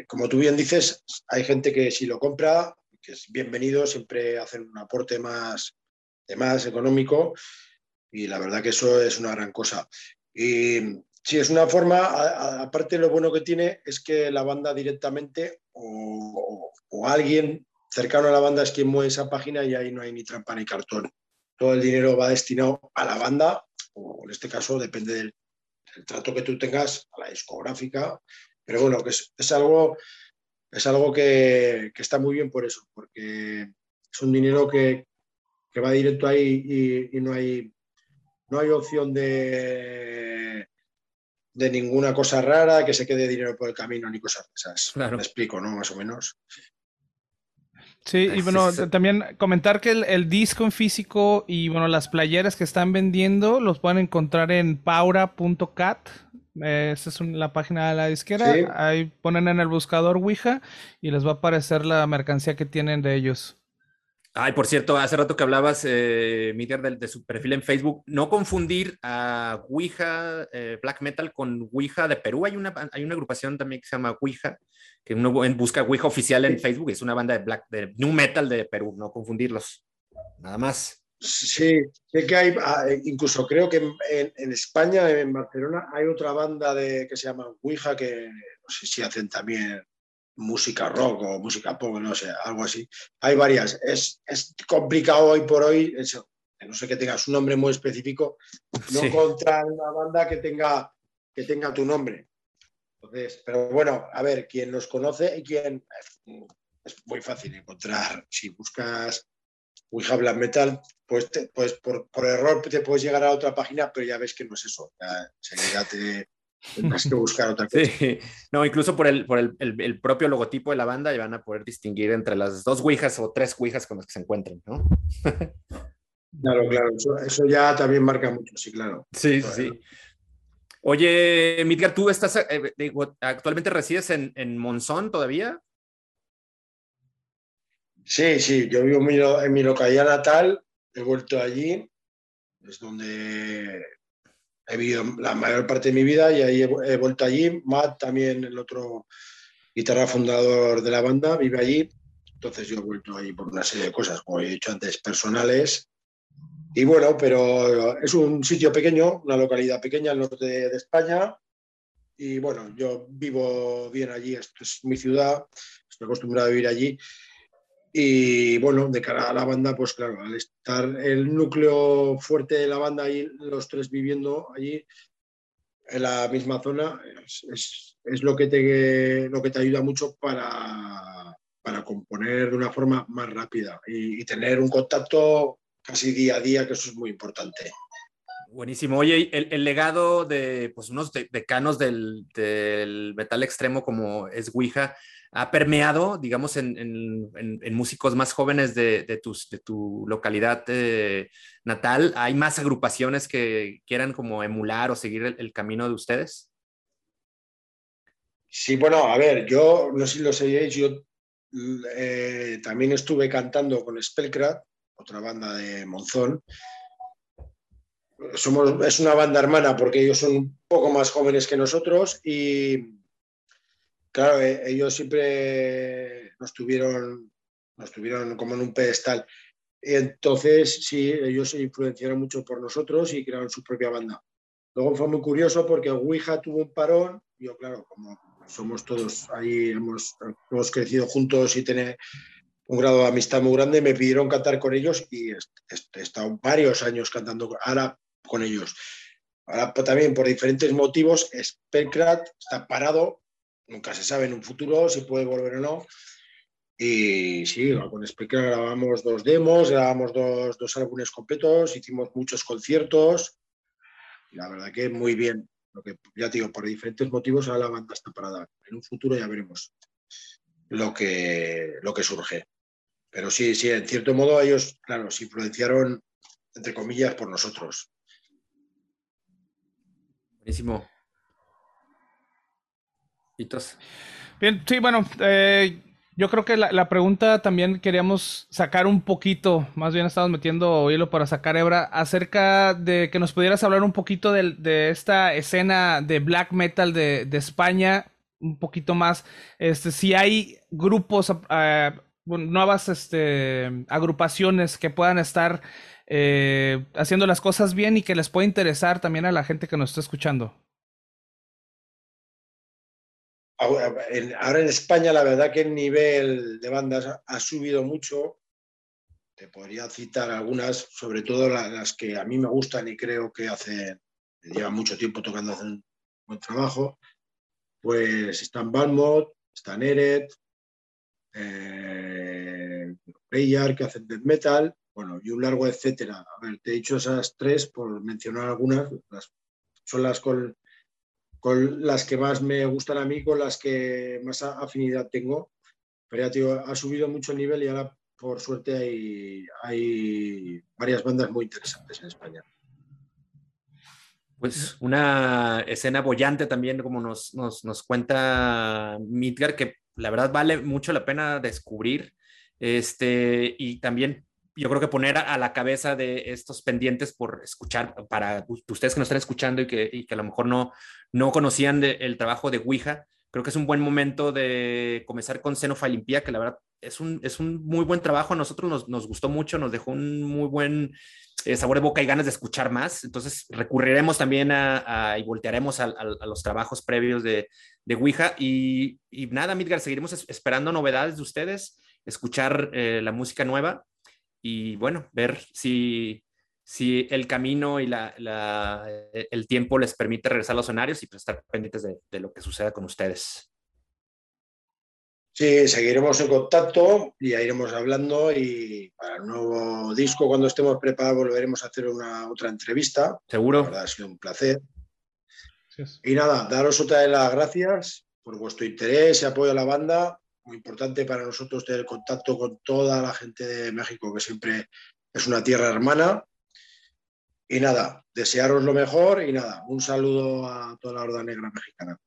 como tú bien dices, hay gente que si lo compra, que es bienvenido, siempre hacen un aporte más, más económico y la verdad que eso es una gran cosa. Y sí, es una forma, aparte lo bueno que tiene es que la banda directamente o, alguien cercano a la banda es quien mueve esa página y ahí no hay ni trampa ni cartón. Todo el dinero va destinado a la banda, o en este caso depende del, trato que tú tengas, a la discográfica, pero bueno, que es, algo, es algo que, está muy bien por eso, porque es un dinero que, va directo ahí y, no, hay, no hay opción de, de ninguna cosa rara, que se quede dinero por el camino ni cosas esas. Me explico, ¿no? Más o menos. Sí, y bueno, <laughs> también comentar que el, disco en físico y bueno, las playeras que están vendiendo los pueden encontrar en paura.cat. esa es la página de la disquera. Ahí ponen en el buscador Ouija y les va a aparecer la mercancía que tienen de ellos. Ay, por cierto, hace rato que hablabas, eh, Miguel, de, su perfil en Facebook, no confundir a Ouija eh, Black Metal con Ouija de Perú. Hay una, hay una agrupación también que se llama Ouija, que uno busca Ouija oficial en Facebook, es una banda de Black, de New Metal de Perú, no confundirlos. Nada más. Sí, sé que hay, ah, incluso creo que en, en, España, en Barcelona, hay otra banda de, que se llama Ouija, que no sé si hacen también música rock o música pop, no sé, algo así. Hay varias. Es, es complicado hoy por hoy, eso, no sé que tengas un nombre muy específico, no contra una banda que tenga, que tenga tu nombre. Entonces, pero bueno, a ver, quien los conoce y quien es muy fácil encontrar. Si buscas Ouija Black Metal, pues, pues por, por, error te puedes llegar a otra página, pero ya ves que no es eso. Ya, enseguida te, Tendrás que buscar otra <laughs> cosa. Sí. No, incluso por, el, por el, el, propio logotipo de la banda ya van a poder distinguir entre las dos Ouijas o tres Ouijas con las que se encuentren, ¿no? <laughs> claro, claro. Eso, ya también marca mucho, sí, claro. Sí, sí. Oye, Midgar, ¿tú estás, eh, actualmente resides en, en Monzón todavía? Sí, sí, yo vivo en mi, en mi localidad natal, he vuelto allí, es donde he vivido la mayor parte de mi vida y ahí he, vuelto allí. Matt también, el otro, guitarra fundador de la banda, vive allí. Entonces yo he vuelto ahí por una serie de cosas, como he dicho antes, personales. Y bueno, pero es un sitio pequeño, una localidad pequeña al norte de España. Y bueno, yo vivo bien allí, esto es mi ciudad, estoy acostumbrado a vivir allí. Y bueno, de cara a la banda, pues claro, al estar el núcleo fuerte de la banda y los tres viviendo allí en la misma zona, es, es, lo, que te, lo que te ayuda mucho para, para componer de una forma más rápida y, tener un contacto casi día a día, que eso es muy importante. Buenísimo. Oye, el, el legado de pues, unos decanos del, del metal extremo como es Ouija, ha permeado, digamos, en, músicos más jóvenes de, de, tus, de tu localidad eh, natal? ¿Hay más agrupaciones que quieran como emular o seguir el, camino de ustedes? Sí, bueno, a ver, yo no sé si lo sabíais, yo eh, también estuve cantando con Spellcraft, otra banda de Monzón. Somos, es una banda hermana porque ellos son un poco más jóvenes que nosotros y claro, eh, ellos siempre nos tuvieron, nos tuvieron como en un pedestal. Entonces, sí, ellos se influenciaron mucho por nosotros y crearon su propia banda. Luego fue muy curioso porque Ouija tuvo un parón. Yo, claro, como somos todos ahí, hemos, hemos crecido juntos y tener un grado de amistad muy grande, me pidieron cantar con ellos y he, estado varios años cantando ahora con ellos. Ahora también por diferentes motivos, Spellcraft está parado nunca se sabe en un futuro si puede volver o no. Y sí, con Speaker grabamos dos demos, grabamos dos, dos álbumes completos, hicimos muchos conciertos. Y la verdad que muy bien. Lo que ya digo, por diferentes motivos ahora la banda está parada. En un futuro ya veremos lo que, lo que surge. Pero sí, sí, en cierto modo ellos, claro, se influenciaron, entre comillas, por nosotros. Buenísimo. Bien, sí, bueno, eh, yo creo que la, pregunta también queríamos sacar un poquito, más bien estamos metiendo hilo para sacar hebra, acerca de que nos pudieras hablar un poquito de, esta escena de black metal de, España, un poquito más, este, si hay grupos, eh, nuevas este, agrupaciones que puedan estar eh, haciendo las cosas bien y que les pueda interesar también a la gente que nos está escuchando. Ahora en España la verdad que el nivel de bandas ha subido mucho. Te podría citar algunas, sobre todo las que a mí me gustan y creo que hacen, llevan mucho tiempo tocando, hacen buen trabajo. Pues están Balmot, están Eret, eh, que hacen death metal, bueno, y un largo etcétera. A ver, te he dicho esas tres por mencionar algunas, son las con con las que más me gustan a mí, con las que más afinidad tengo. Pero ya, ha subido mucho el nivel y ahora, por suerte, hay, hay varias bandas muy interesantes en España. Pues una escena bollante también, como nos, nos, nos cuenta Midgar, que la verdad vale mucho la pena descubrir. Este, y también yo creo que poner a, la cabeza de estos pendientes por escuchar, para ustedes que nos están escuchando y que, a lo mejor no, no conocían el trabajo de Ouija, creo que es un buen momento de comenzar con Xenofilimpia, que la verdad es un, es un muy buen trabajo, a nosotros nos, nos gustó mucho, nos dejó un muy buen eh, sabor de boca y ganas de escuchar más, entonces recurriremos también a, y voltearemos a, los trabajos previos de, de Ouija. Y, y nada, Midgar, seguiremos esperando novedades de ustedes, escuchar eh, la música nueva y bueno, ver si, si el camino y la, el tiempo les permite regresar a los escenarios y pues estar pendientes de, de, lo que suceda con ustedes. Sí, seguiremos en contacto y ya iremos hablando y para el nuevo disco cuando estemos preparados volveremos a hacer una otra entrevista. Seguro. Verdad ha sido un placer. Y nada, daros otra de las gracias por vuestro interés y apoyo a la banda muy importante para nosotros tener contacto con toda la gente de México, que siempre es una tierra hermana. Y nada, desearos lo mejor y nada, un saludo a toda la Horda Negra mexicana.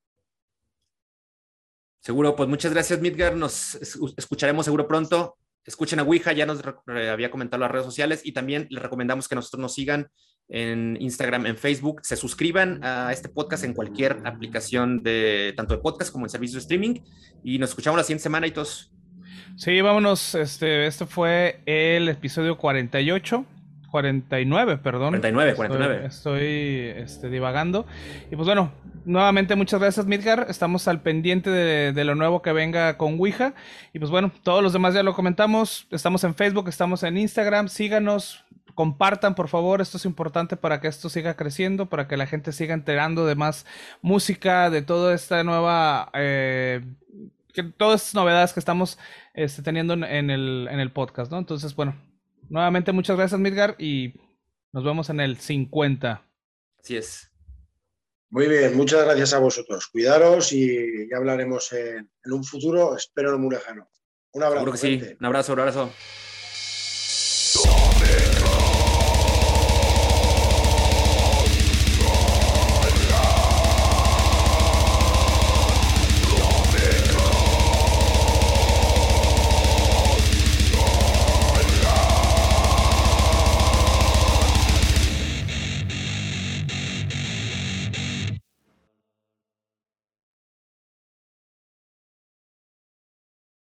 Seguro, pues muchas gracias, Midgar. Nos escucharemos seguro pronto. escuchen a Ouija, ya nos había comentado las redes sociales y también les recomendamos que nosotros nos sigan en Instagram, en Facebook, se suscriban a este podcast en cualquier aplicación de tanto de podcast como en servicio de streaming y nos escuchamos la siguiente semana y todos. Sí, vámonos, este, este fue el episodio 48. 49, perdón. 49, 49. Estoy, este, divagando. Y pues bueno, nuevamente muchas gracias, Midgar. Estamos al pendiente de, de, lo nuevo que venga con Ouija. Y pues bueno, todos los demás ya lo comentamos. Estamos en Facebook, estamos en Instagram. Síganos, compartan por favor, esto es importante para que esto siga creciendo, para que la gente siga enterando de más música, de toda esta nueva, eh, que, todas estas novedades que estamos este, teniendo en el, en el podcast, ¿no? Entonces, bueno, nuevamente muchas gracias Midgar y nos vemos en el 50. Así es. Muy bien, muchas gracias a vosotros. Cuidaros y ya hablaremos en, un futuro, espero no muy lejano. Un abrazo. Un abrazo, un abrazo.